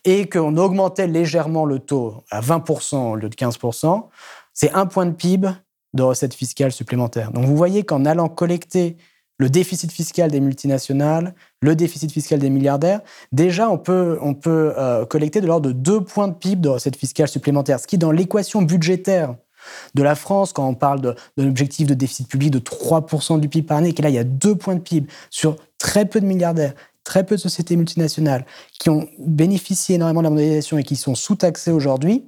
H: et qu'on augmentait légèrement le taux à 20% au lieu de 15%, c'est un point de PIB de recettes fiscales supplémentaires. Donc vous voyez qu'en allant collecter le déficit fiscal des multinationales, le déficit fiscal des milliardaires, déjà on peut, on peut euh, collecter de l'ordre de deux points de PIB de recettes fiscales supplémentaires, ce qui dans l'équation budgétaire de la France, quand on parle d'un objectif de déficit public de 3% du PIB par année, et là il y a deux points de PIB sur très peu de milliardaires, très peu de sociétés multinationales qui ont bénéficié énormément de la mondialisation et qui sont sous-taxées aujourd'hui,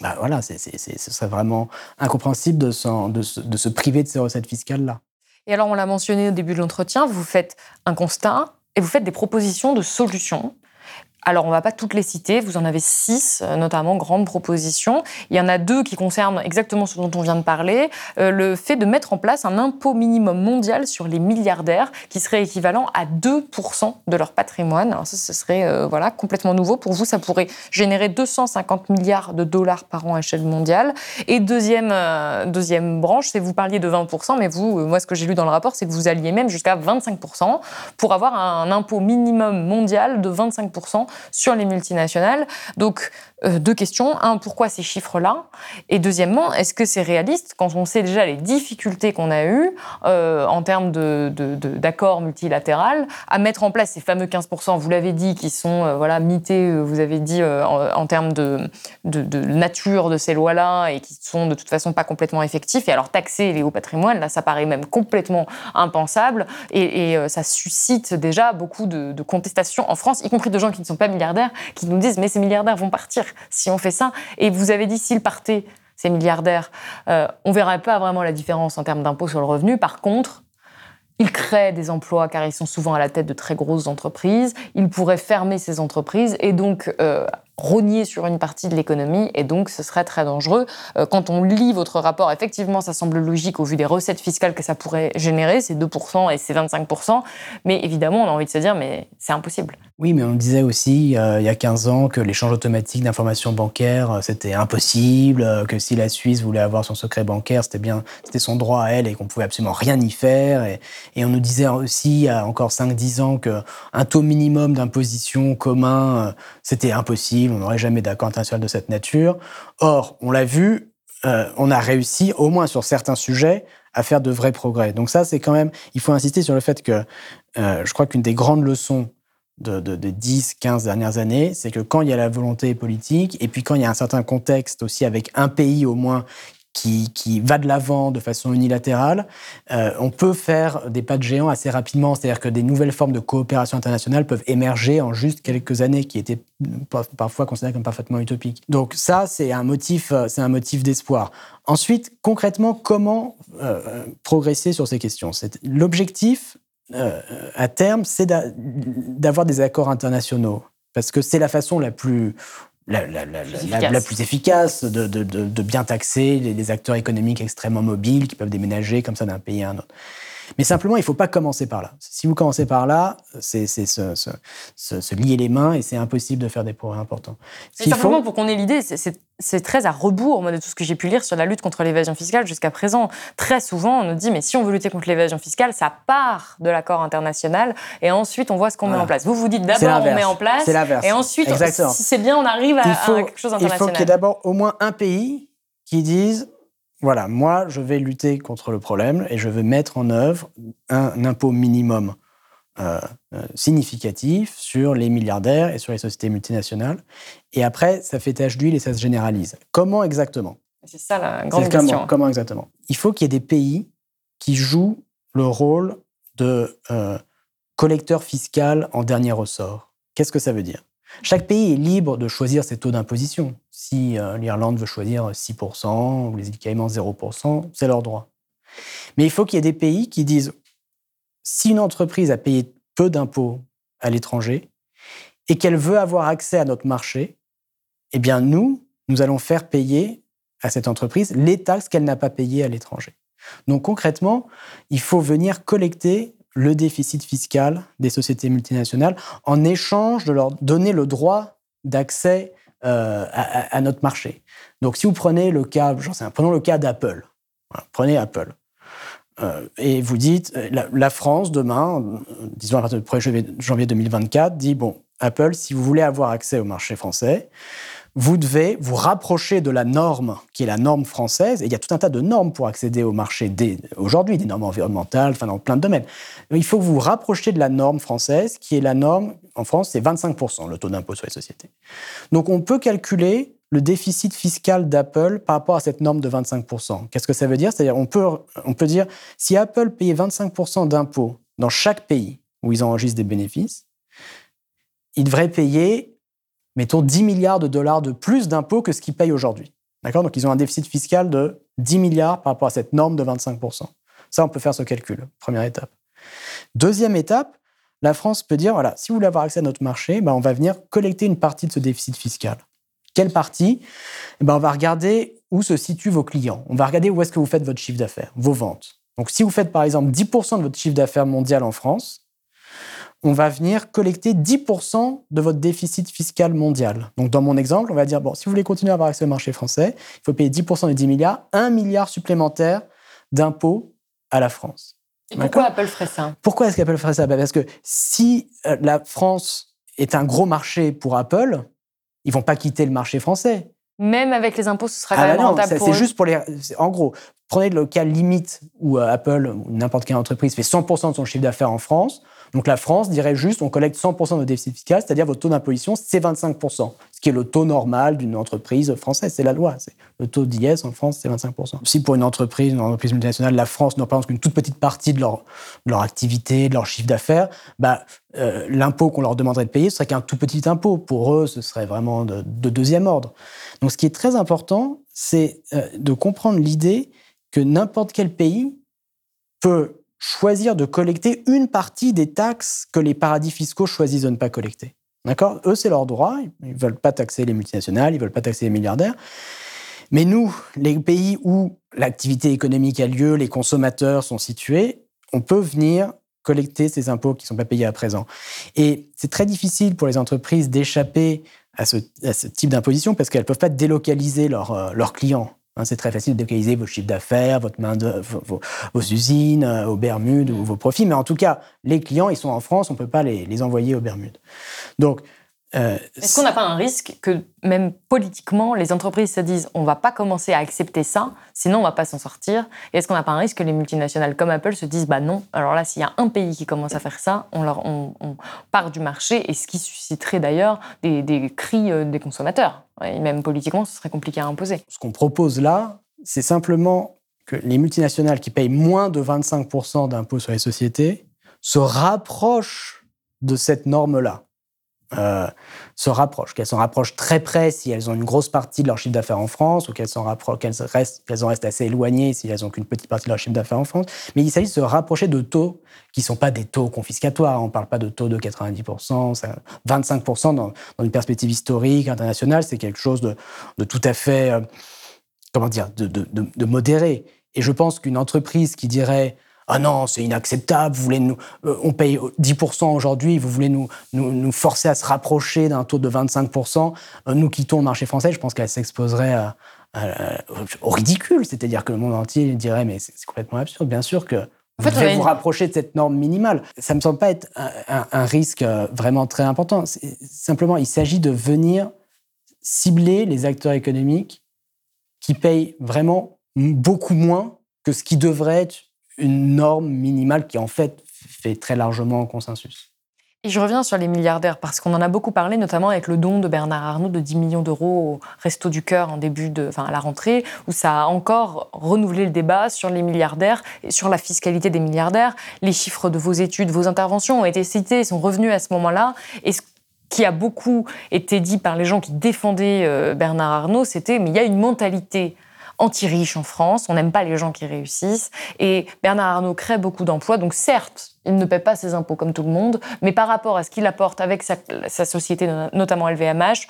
H: bah voilà, ce serait vraiment incompréhensible de, de, se priver de ces recettes fiscales-là.
B: Et alors, on l'a mentionné au début de l'entretien, vous faites un constat et vous faites des propositions de solutions. Alors, on ne va pas toutes les citer, vous en avez six, euh, notamment grandes propositions. Il y en a deux qui concernent exactement ce dont on vient de parler, euh, le fait de mettre en place un impôt minimum mondial sur les milliardaires qui serait équivalent à 2% de leur patrimoine. Alors ça, ce serait euh, voilà, complètement nouveau. Pour vous, ça pourrait générer 250 milliards de dollars par an à échelle mondiale. Et deuxième, deuxième branche, c'est vous parliez de 20%, mais vous, moi, ce que j'ai lu dans le rapport, c'est que vous alliez même jusqu'à 25% pour avoir un impôt minimum mondial de 25% sur les multinationales. Donc, euh, deux questions. Un, pourquoi ces chiffres-là? Et deuxièmement, est-ce que c'est réaliste quand on sait déjà les difficultés qu'on a eues euh, en termes d'accords de, multilatéraux à mettre en place ces fameux 15%, vous l'avez dit, qui sont euh, voilà, mités, vous avez dit, en, termes de, de, nature de ces lois-là et qui sont de toute façon pas complètement effectifs. Et alors taxer les hauts patrimoines, là, ça paraît même complètement impensable et, et ça suscite déjà beaucoup de, contestations en France, y compris de gens qui ne sont pas milliardaires, qui nous disent mais ces milliardaires vont partir si on fait ça. Et vous avez dit, s'ils partaient, ces milliardaires, euh, on verrait pas vraiment la différence en termes d'impôt sur le revenu. Par contre, ils créent des emplois car ils sont souvent à la tête de très grosses entreprises. Ils pourraient fermer ces entreprises et donc euh, rogner sur une partie de l'économie et donc ce serait très dangereux. Euh, quand on lit votre rapport, effectivement, ça semble logique au vu des recettes fiscales que ça pourrait générer, c'est 2% et c'est 25%, mais évidemment, on a envie de se dire, mais c'est impossible.
H: Oui, mais on disait aussi euh, il y a 15 ans que l'échange automatique d'informations bancaires, euh, c'était impossible, que si la Suisse voulait avoir son secret bancaire, c'était bien, c'était son droit à elle et qu'on pouvait absolument rien y faire. Et, et on nous disait aussi il y a encore 5-10 ans qu'un taux minimum d'imposition commun, c'était impossible on n'aurait jamais d'accord international de cette nature. Or, on l'a vu, euh, on a réussi, au moins sur certains sujets, à faire de vrais progrès. Donc ça, c'est quand même, il faut insister sur le fait que euh, je crois qu'une des grandes leçons de, de, de 10, 15 dernières années, c'est que quand il y a la volonté politique, et puis quand il y a un certain contexte aussi avec un pays au moins qui, va de l'avant de façon unilatérale, euh, on peut faire des pas de géant assez rapidement. C'est-à-dire que des nouvelles formes de coopération internationale peuvent émerger en juste quelques années, qui étaient parfois considérées comme parfaitement utopiques. Donc ça, c'est un motif, euh, c'est un motif d'espoir. Ensuite, concrètement, comment euh, progresser sur ces questions? L'objectif, à terme, c'est d'avoir des accords internationaux parce que c'est la façon la plus la, la, plus efficace, de, de, de, bien taxer les, acteurs économiques extrêmement mobiles qui peuvent déménager comme ça d'un pays à un autre. Mais simplement, il ne faut pas commencer par là. Si vous commencez par là, c'est se, se, se, lier les mains et c'est impossible de faire des progrès importants.
B: simplement, pour qu'on ait l'idée, c'est très à rebours de tout ce que j'ai pu lire sur la lutte contre l'évasion fiscale jusqu'à présent. Très souvent, on nous dit, mais si on veut lutter contre l'évasion fiscale, ça part de l'accord international et ensuite on voit ce qu'on met en place. Vous vous dites d'abord on met en place et ensuite, si c'est bien, on arrive à, quelque chose d'international.
H: Il faut qu'il y ait d'abord au moins un pays qui dise voilà, moi, je vais lutter contre le problème et je vais mettre en œuvre un impôt minimum euh, euh, significatif sur les milliardaires et sur les sociétés multinationales. Et après, ça fait tache d'huile et ça se généralise. Comment exactement?
B: C'est ça la grande question.
H: Comment, exactement? Il faut qu'il y ait des pays qui jouent le rôle de euh, collecteur fiscal en dernier ressort. Qu'est-ce que ça veut dire? Chaque pays est libre de choisir ses taux d'imposition. Si euh, l'Irlande veut choisir 6% ou les îles Caïmans 0%, c'est leur droit. Mais il faut qu'il y ait des pays qui disent si une entreprise a payé peu d'impôts à l'étranger et qu'elle veut avoir accès à notre marché, eh bien nous, nous allons faire payer à cette entreprise les taxes qu'elle n'a pas payées à l'étranger. Donc concrètement, il faut venir collecter le déficit fiscal des sociétés multinationales en échange de leur donner le droit d'accès euh, à, notre marché. Donc, si vous prenez le cas, prenons le cas d'Apple. prenez Apple. Euh, et vous dites, euh, la, France, demain, disons à partir du 1er janvier 2024, dit, bon, Apple, si vous voulez avoir accès au marché français, vous devez vous rapprocher de la norme qui est la norme française. Et il y a tout un tas de normes pour accéder au marché aujourd'hui, des normes environnementales, enfin dans plein de domaines. Il faut vous rapprochiez de la norme française qui est la norme, en France, c'est 25% le taux d'impôt sur les sociétés. Donc on peut calculer le déficit fiscal d'Apple par rapport à cette norme de 25%. Qu'est-ce que ça veut dire? C'est-à-dire on peut, on peut dire si Apple payait 25% d'impôts dans chaque pays où ils enregistrent des bénéfices, il devrait payer mettons 10 milliards de dollars de plus d'impôts que ce qu'ils payent aujourd'hui. D'accord? Donc ils ont un déficit fiscal de 10 milliards par rapport à cette norme de 25%. Ça, on peut faire ce calcul, première étape. Deuxième étape, la France peut dire, voilà, si vous voulez avoir accès à notre marché, ben, on va venir collecter une partie de ce déficit fiscal. Quelle partie? Eh ben, On va regarder où se situent vos clients. On va regarder où est-ce que vous faites votre chiffre d'affaires, vos ventes. Donc si vous faites par exemple 10% de votre chiffre d'affaires mondial en France, on va venir collecter 10% de votre déficit fiscal mondial. Donc dans mon exemple, on va dire, bon, si vous voulez continuer à avoir accès au marché français, il faut payer 10% des 10 milliards, 1 milliard supplémentaire d'impôts à la France.
B: Et pourquoi Apple ferait ça?
H: Pourquoi est-ce qu'Apple ferait ça? Bah, Parce que si euh, la France est un gros marché pour Apple, ils vont pas quitter le marché français.
B: Même avec les impôts, ce sera
H: ah
B: quand
H: bah
B: même
H: non,
B: rentable
H: ça,
B: pour
H: c'est juste pour les. En gros, prenez le cas limite où euh, Apple ou n'importe quelle entreprise fait 100% de son chiffre d'affaires en France. Donc la France dirait juste, on collecte 100% de déficit fiscal, c'est-à-dire votre taux d'imposition, c'est 25%, ce qui est le taux normal d'une entreprise française. C'est la loi. Le taux d'IS en France, c'est 25%. Si pour une entreprise, une entreprise multinationale, la France ne représente qu'une toute petite partie de leur, activité, de leur chiffre d'affaires, bah, euh, l'impôt qu'on leur demanderait de payer, ce serait qu'un tout petit impôt. Pour eux, ce serait vraiment de, de deuxième ordre. Donc, ce qui est très important, c'est euh, de comprendre l'idée que n'importe quel pays peut choisir de collecter une partie des taxes que les paradis fiscaux choisissent de ne pas collecter. D'accord? Eux, c'est leur droit. Ils ne veulent pas taxer les multinationales, ils ne veulent pas taxer les milliardaires. Mais nous, les pays où l'activité économique a lieu, les consommateurs sont situés, on peut venir collecter ces impôts qui ne sont pas payés à présent. Et c'est très difficile pour les entreprises d'échapper à ce, type d'imposition parce qu'elles ne peuvent pas délocaliser leurs euh, leurs clients. Hein, c'est très facile de délocaliser vos chiffres d'affaires, vos usines euh, aux Bermudes ou vos profits. Mais en tout cas, les clients, ils sont en France, on ne peut pas les, les envoyer aux Bermudes. Donc, euh,
B: Est-ce qu'on n'a pas un risque que même politiquement, les entreprises se disent on va pas commencer à accepter ça, sinon on va pas s'en sortir Et est-ce qu'on n'a pas un risque que les multinationales comme Apple se disent bah non, alors là s'il y a un pays qui commence à faire ça, on, leur, on, on part du marché et ce qui susciterait d'ailleurs des, des cris euh, des consommateurs. Et même politiquement, ce serait compliqué à imposer.
H: ce qu'on propose là, c'est simplement que les multinationales qui payent moins de 25% d'impôts sur les sociétés se rapprochent de cette norme-là. Euh, se rapprochent, qu'elles s'en rapprochent très près si elles ont une grosse partie de leur chiffre d'affaires en France, ou qu'elles restent, en restent assez éloignées si elles n'ont qu'une petite partie de leur chiffre d'affaires en France. Mais il s'agit de se rapprocher de taux qui ne sont pas des taux confiscatoires. On ne parle pas de taux de 90%, ça- 25% dans, dans une perspective historique, internationale, c'est quelque chose de, tout à fait, euh, comment dire, de modéré. Et je pense qu'une entreprise qui dirait ah non, c'est inacceptable, vous voulez nous, euh, on paye 10% aujourd'hui, vous voulez nous, nous, nous forcer à se rapprocher d'un taux de 25%, euh, nous quittons le marché français, je pense qu'elle s'exposerait à- à- au ridicule. C'est-à-dire que le monde entier dirait mais c'est complètement absurde. Bien sûr que
B: En
H: vous
B: fait,
H: devez vous rapprocher de cette norme minimale. Ça me semble pas être un, un- un risque euh, vraiment très important. Simplement, il s'agit de venir cibler les acteurs économiques qui payent vraiment beaucoup moins que ce qui devrait être une norme minimale qui, en fait, fait très largement consensus.
B: Et je reviens sur les milliardaires parce qu'on en a beaucoup parlé, notamment avec le don de Bernard Arnault de 10 millions d'euros au Resto du Cœur en début de, enfin à la rentrée, où ça a encore renouvelé le débat sur les milliardaires et sur la fiscalité des milliardaires. Les chiffres de vos études, vos interventions ont été cités, sont revenus à ce moment-là. Et ce qui a beaucoup été dit par les gens qui défendaient euh, Bernard Arnault, c'était mais il y a une mentalité anti-riche en France, on n'aime pas les gens qui réussissent, et Bernard Arnault crée beaucoup d'emplois, donc certes, il ne paie pas ses impôts comme tout le monde, mais par rapport à ce qu'il apporte avec sa, société, notamment LVMH,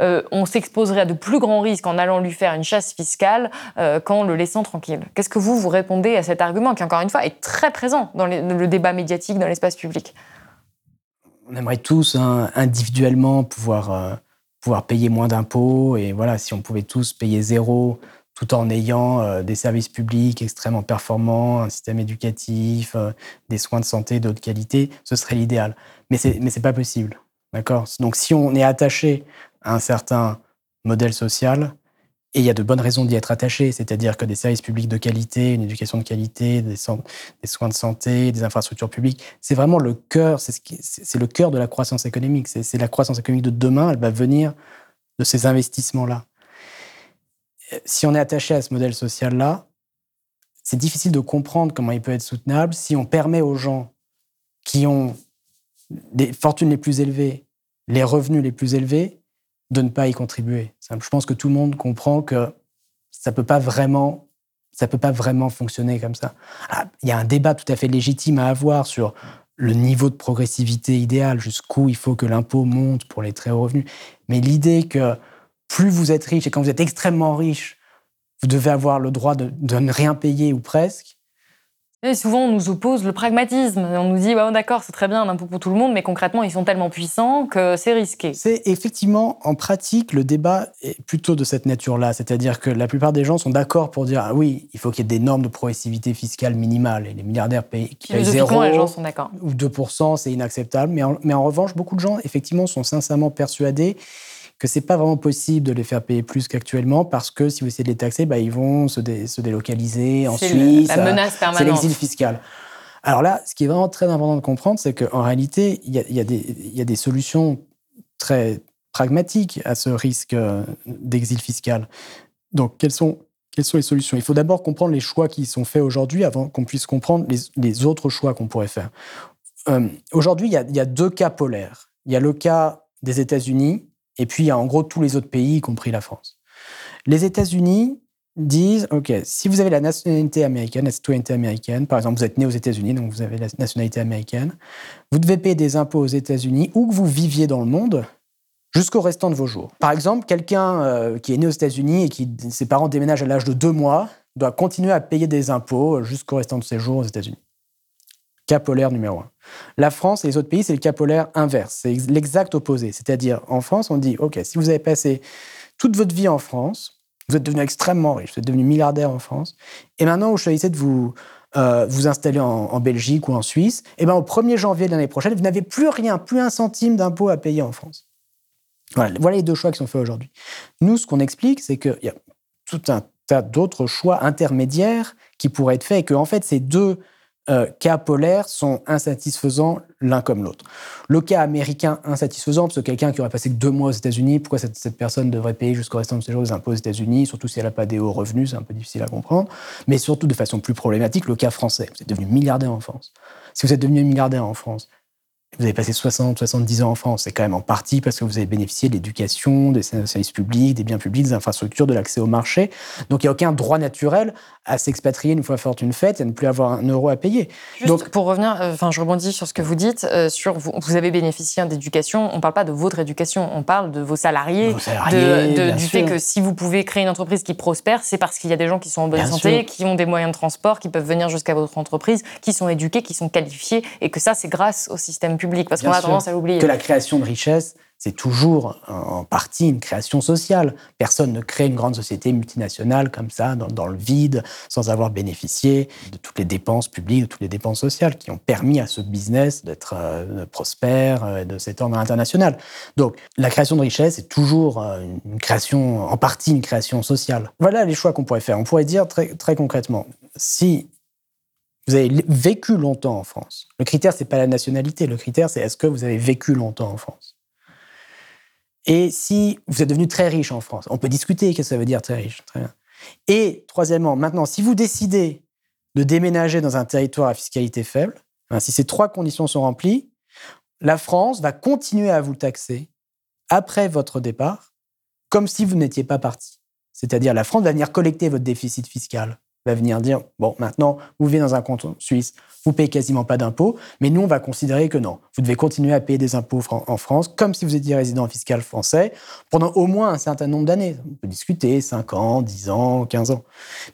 B: euh, on s'exposerait à de plus grands risques en allant lui faire une chasse fiscale euh, qu'en le laissant tranquille. Qu'est-ce que vous, vous répondez à cet argument qui, encore une fois, est très présent dans le débat médiatique, dans l'espace public?
H: On aimerait tous hein, individuellement pouvoir, euh, pouvoir payer moins d'impôts. Et voilà, si on pouvait tous payer zéro tout en ayant euh, des services publics extrêmement performants, un système éducatif, euh, des soins de santé de haute qualité, ce serait l'idéal. Mais c'est mais c'est pas possible, d'accord? Donc si on est attaché à un certain modèle social, et il y a de bonnes raisons d'y être attaché, c'est-à-dire que des services publics de qualité, une éducation de qualité, des, so- des soins de santé, des infrastructures publiques, c'est vraiment le cœur, c'est le cœur de la croissance économique. C'est la croissance économique de demain, elle va venir de ces investissements-là. Si on est attaché à ce modèle social-là, c'est difficile de comprendre comment il peut être soutenable si on permet aux gens qui ont des fortunes les plus élevées, les revenus les plus élevés, de ne pas y contribuer. Je pense que tout le monde comprend que ça peut pas vraiment Ça ne peut pas vraiment fonctionner comme ça. Ah, il y a un débat tout à fait légitime à avoir sur le niveau de progressivité idéal, jusqu'où il faut que l'impôt monte pour les très hauts revenus. Mais l'idée que plus vous êtes riche et quand vous êtes extrêmement riche, vous devez avoir le droit de, de ne rien payer ou presque,
B: et souvent, on nous oppose le pragmatisme. On nous dit, d'accord, c'est très bien un impôt pour tout le monde, mais concrètement, ils sont tellement puissants que c'est risqué.
H: C'est effectivement, en pratique, le débat est plutôt de cette nature-là. C'est-à-dire que la plupart des gens sont d'accord pour dire, ah oui, il faut qu'il y ait des normes de progressivité fiscale minimales. Et les milliardaires payent, qui payent 0
B: les gens sont
H: ou 2%, c'est inacceptable. Mais mais en revanche, beaucoup de gens, effectivement, sont sincèrement persuadés que c'est pas vraiment possible de les faire payer plus qu'actuellement parce que si vous essayez de les taxer, bah, ils vont se, se délocaliser en Suisse.
B: La menace permanente.
H: C'est l'exil fiscal. Alors là, ce qui est vraiment très important de comprendre, c'est qu'en réalité, il y, y, y a, des solutions très pragmatiques à ce risque euh, d'exil fiscal. Donc, quelles sont, quelles sont les solutions? Il faut d'abord comprendre les choix qui sont faits aujourd'hui avant qu'on puisse comprendre les, les, autres choix qu'on pourrait faire. Euh, aujourd'hui, il y, y a deux cas polaires. Il y a le cas des États-Unis et puis, il y a en gros tous les autres pays, y compris la France. Les États-Unis disent, OK, si vous avez la nationalité américaine, la citoyenneté américaine, par exemple, vous êtes né aux États-Unis, donc vous avez la nationalité américaine, vous devez payer des impôts aux États-Unis où que vous viviez dans le monde jusqu'au restant de vos jours. Par exemple, quelqu'un euh, qui est né aux États-Unis et qui ses parents déménagent à l'âge de deux mois doit continuer à payer des impôts jusqu'au restant de ses jours aux États-Unis. Cas polaire numéro un. La France et les autres pays, c'est le cas polaire inverse. C'est l'exact opposé. C'est-à-dire, en France, on dit, OK, si vous avez passé toute votre vie en France, vous êtes devenu extrêmement riche, vous êtes devenu milliardaire en France, et maintenant, vous choisissez de vous, euh, vous installer en, Belgique ou en Suisse, et bien au 1er janvier de l'année prochaine, vous n'avez plus rien, plus un centime d'impôt à payer en France. Voilà, voilà les deux choix qui sont faits aujourd'hui. Nous, ce qu'on explique, c'est qu'il y a tout un tas d'autres choix intermédiaires qui pourraient être faits, et que, en fait, ces deux euh, cas polaires sont insatisfaisants l'un comme l'autre. Le cas américain insatisfaisant, parce que quelqu'un qui aurait passé deux mois aux États-Unis, pourquoi cette, cette, personne devrait payer jusqu'au restant de ses jours des impôts aux États-Unis, surtout si elle n'a pas des hauts revenus, c'est un peu difficile à comprendre. Mais surtout de façon plus problématique, le cas français. Vous êtes devenu milliardaire en France. Si vous êtes devenu milliardaire en France, vous avez passé 60, 70 ans en France. C'est quand même en partie parce que vous avez bénéficié de l'éducation, des services publics, des biens publics, des infrastructures, de l'accès au marché. Donc, il n'y a aucun droit naturel à s'expatrier une fois fortune faite et à ne plus avoir un euro à payer.
B: Juste Donc, pour revenir, euh, je rebondis sur ce que vous dites. Euh, sur vous, vous, avez bénéficié d'éducation. On ne parle pas de votre éducation, on parle de vos salariés,
H: vos salariés
B: de, de, du fait que si vous pouvez créer une entreprise qui prospère, c'est parce qu'il y a des gens qui sont en bonne bien santé, sûr. qui ont des moyens de transport, qui peuvent venir jusqu'à votre entreprise, qui sont éduqués, qui sont qualifiés, et que ça, c'est grâce au système public, parce qu'on a tendance à l'oublier.
H: Que la création de richesse, c'est toujours en partie une création sociale. Personne ne crée une grande société multinationale comme ça, dans, dans, le vide, sans avoir bénéficié de toutes les dépenses publiques, de toutes les dépenses sociales qui ont permis à ce business d'être euh, prospère, euh, de s'étendre à l'international. Donc, la création de richesse est toujours euh, une création, en partie une création sociale. Voilà les choix qu'on pourrait faire. On pourrait dire très, très concrètement, si vous avez vécu longtemps en France, le critère, c'est pas la nationalité, le critère, c'est est-ce que vous avez vécu longtemps en France? Et si vous êtes devenu très riche en France, on peut discuter qu'est-ce que ça veut dire très riche. Très bien. Et troisièmement, maintenant, si vous décidez de déménager dans un territoire à fiscalité faible, si ces trois conditions sont remplies, la France va continuer à vous taxer après votre départ, comme si vous n'étiez pas parti. C'est-à-dire la France va venir collecter votre déficit fiscal va venir dire bon, maintenant, vous vivez dans un compte suisse, vous payez quasiment pas d'impôts, mais nous, on va considérer que non, vous devez continuer à payer des impôts en France, comme si vous étiez résident fiscal français, pendant au moins un certain nombre d'années. On peut discuter 5 ans, 10 ans, 15 ans.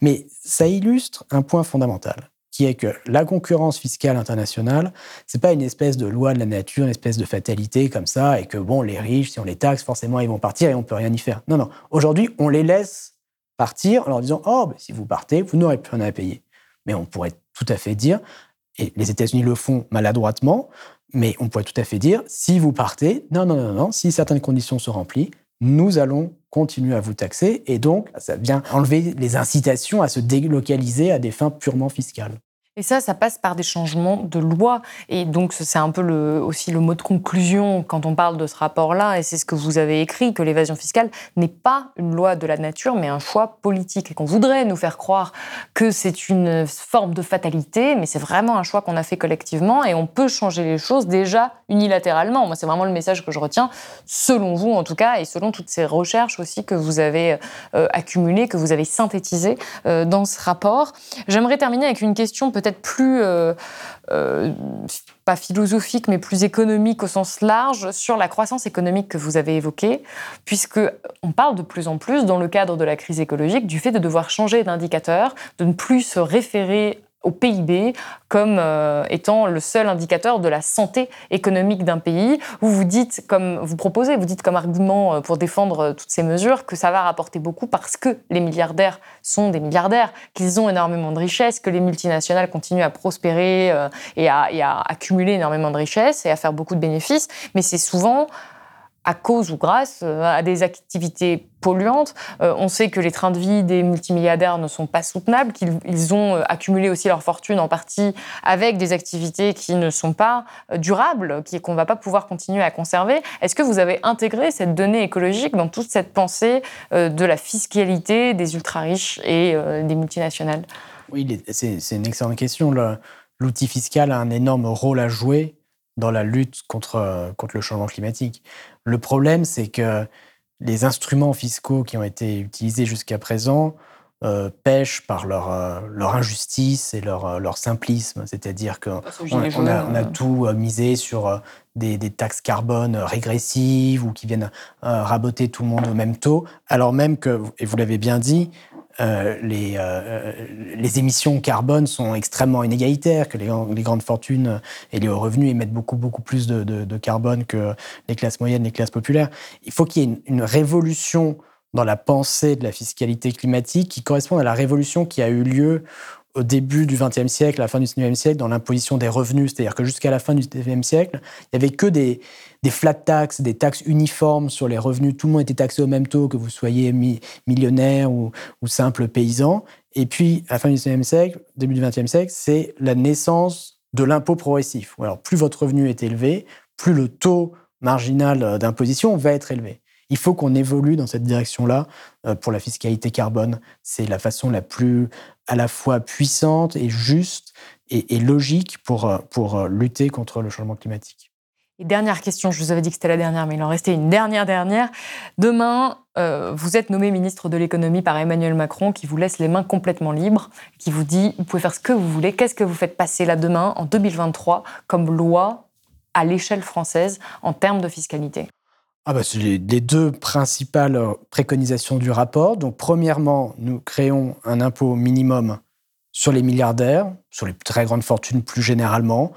H: Mais ça illustre un point fondamental qui est que la concurrence fiscale internationale, c'est pas une espèce de loi de la nature, une espèce de fatalité comme ça, et que bon, les riches, si on les taxe, forcément, ils vont partir et on peut rien y faire. Non, non. Aujourd'hui, on les laisse partir en leur disant Oh, ben, si vous partez, vous n'aurez plus rien à payer. Mais on pourrait tout à fait dire, et les États-Unis le font maladroitement, mais on pourrait tout à fait dire Si vous partez, non, non, non, non, si certaines conditions sont remplies, nous allons continuer à vous taxer. Et donc, ça vient enlever les incitations à se délocaliser à des fins purement fiscales.
B: Et ça, ça passe par des changements de loi. Et donc, c'est un peu aussi le mot de conclusion quand on parle de ce rapport-là. Et c'est ce que vous avez écrit, que l'évasion fiscale n'est pas une loi de la nature, mais un choix politique. Et qu'on voudrait nous faire croire que c'est une forme de fatalité, mais c'est vraiment un choix qu'on a fait collectivement. Et on peut changer les choses déjà unilatéralement. Moi, c'est vraiment le message que je retiens, selon vous en tout cas, et selon toutes ces recherches aussi que vous avez euh, accumulées, que vous avez synthétisées euh, dans ce rapport. J'aimerais terminer avec une question peut-être plus, euh, pas philosophique, mais plus économique au sens large, sur la croissance économique que vous avez évoquée, puisque on parle de plus en plus, dans le cadre de la crise écologique, du fait de devoir changer d'indicateur, de ne plus se référer au PIB comme euh, étant le seul indicateur de la santé économique d'un pays. Vous vous dites, comme vous proposez, vous dites comme argument euh, pour défendre euh, toutes ces mesures que ça va rapporter beaucoup parce que les milliardaires sont des milliardaires, qu'ils ont énormément de richesses, que les multinationales continuent à prospérer et à, et à accumuler énormément de richesses et à faire beaucoup de bénéfices. Mais c'est souvent à cause ou grâce euh, à des activités polluantes. Euh, on sait que les trains de vie des multimilliardaires ne sont pas soutenables, qu'ils ont euh, accumulé aussi leur fortune en partie avec des activités qui ne sont pas durables, qu'on ne va pas pouvoir continuer à conserver. Est-ce que vous avez intégré cette donnée écologique dans toute cette pensée de la fiscalité des ultra-riches et des multinationales?
H: Oui, c'est une excellente question. L'outil fiscal a un énorme rôle à jouer dans la lutte contre, contre le changement climatique. Le problème, c'est que les instruments fiscaux qui ont été utilisés jusqu'à présent euh, pêchent par leur, euh, leur injustice et leur, euh, leur simplisme. C'est-à-dire qu'on on a, on a, tout misé sur des, des, taxes carbone régressives ou qui viennent raboter tout le monde au même taux, alors même que, et vous l'avez bien dit, euh, les, euh, les, émissions carbone sont extrêmement inégalitaires, que les, grandes fortunes et les hauts revenus émettent beaucoup, beaucoup plus de, carbone que les classes moyennes, les classes populaires. Il faut qu'il y ait une, une, révolution dans la pensée de la fiscalité climatique qui corresponde à la révolution qui a eu lieu au début du XXe siècle, à la fin du XIXe siècle, dans l'imposition des revenus. C'est-à-dire que jusqu'à la fin du XIXe siècle, il n'y avait que des, des flat taxes, des taxes uniformes sur les revenus. Tout le monde était taxé au même taux, que vous soyez millionnaire ou, simple paysan. Et puis, à la fin du XIXe siècle, début du XXe siècle, c'est la naissance de l'impôt progressif. Alors, plus votre revenu est élevé, plus le taux marginal d'imposition va être élevé. Il faut qu'on évolue dans cette direction-là euh, pour la fiscalité carbone. C'est la façon la plus à la fois puissante et juste et, et logique pour, euh, pour euh, lutter contre le changement climatique.
B: Dernière question, je vous avais dit que c'était la dernière, mais il en restait une dernière dernière. Demain, euh, vous êtes nommé ministre de l'économie par Emmanuel Macron, qui vous laisse les mains complètement libres, qui vous dit vous pouvez faire ce que vous voulez. Qu'est-ce que vous faites passer là demain, en 2023, comme loi à l'échelle française en termes de fiscalité?
H: Ah bah, C'est les, deux principales préconisations du rapport. Donc, premièrement, nous créons un impôt minimum sur les milliardaires, sur les très grandes fortunes plus généralement,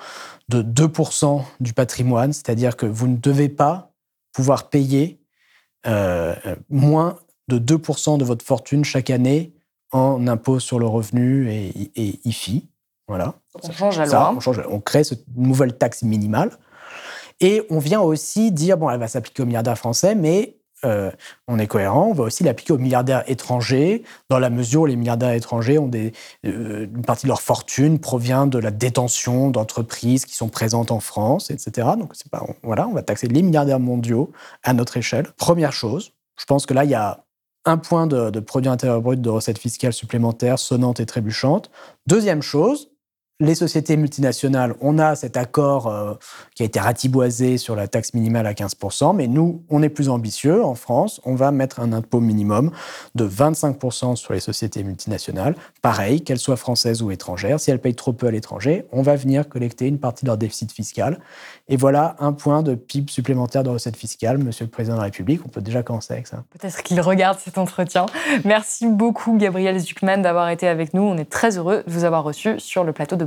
H: de 2% du patrimoine, c'est-à-dire que vous ne devez pas pouvoir payer euh, moins de 2% de votre fortune chaque année en impôt sur le revenu et, et IFI. Voilà.
B: On change la loi.
H: On, change, on crée cette nouvelle taxe minimale. Et on vient aussi dire, bon, elle va s'appliquer aux milliardaires français, mais euh, on est cohérent, on va aussi l'appliquer aux milliardaires étrangers, dans la mesure où les milliardaires étrangers ont des, euh, une partie de leur fortune provient de la détention d'entreprises qui sont présentes en France, etc. Donc c'est pas, on, voilà, on va taxer les milliardaires mondiaux à notre échelle. Première chose, je pense que là il y a un point de, de produit intérieur brut de recettes fiscales supplémentaires sonnantes et trébuchantes. Deuxième chose, les sociétés multinationales, on a cet accord euh, qui a été ratiboisé sur la taxe minimale à 15%, mais nous, on est plus ambitieux. En France, on va mettre un impôt minimum de 25% sur les sociétés multinationales. Pareil, qu'elles soient françaises ou étrangères. Si elles payent trop peu à l'étranger, on va venir collecter une partie de leur déficit fiscal. Et voilà un point de PIB supplémentaire de recettes fiscales, Monsieur le Président de la République. On peut déjà commencer avec ça.
B: Peut-être qu'il regarde cet entretien. Merci beaucoup, Gabriel Zuckman, d'avoir été avec nous. On est très heureux de vous avoir reçu sur le plateau de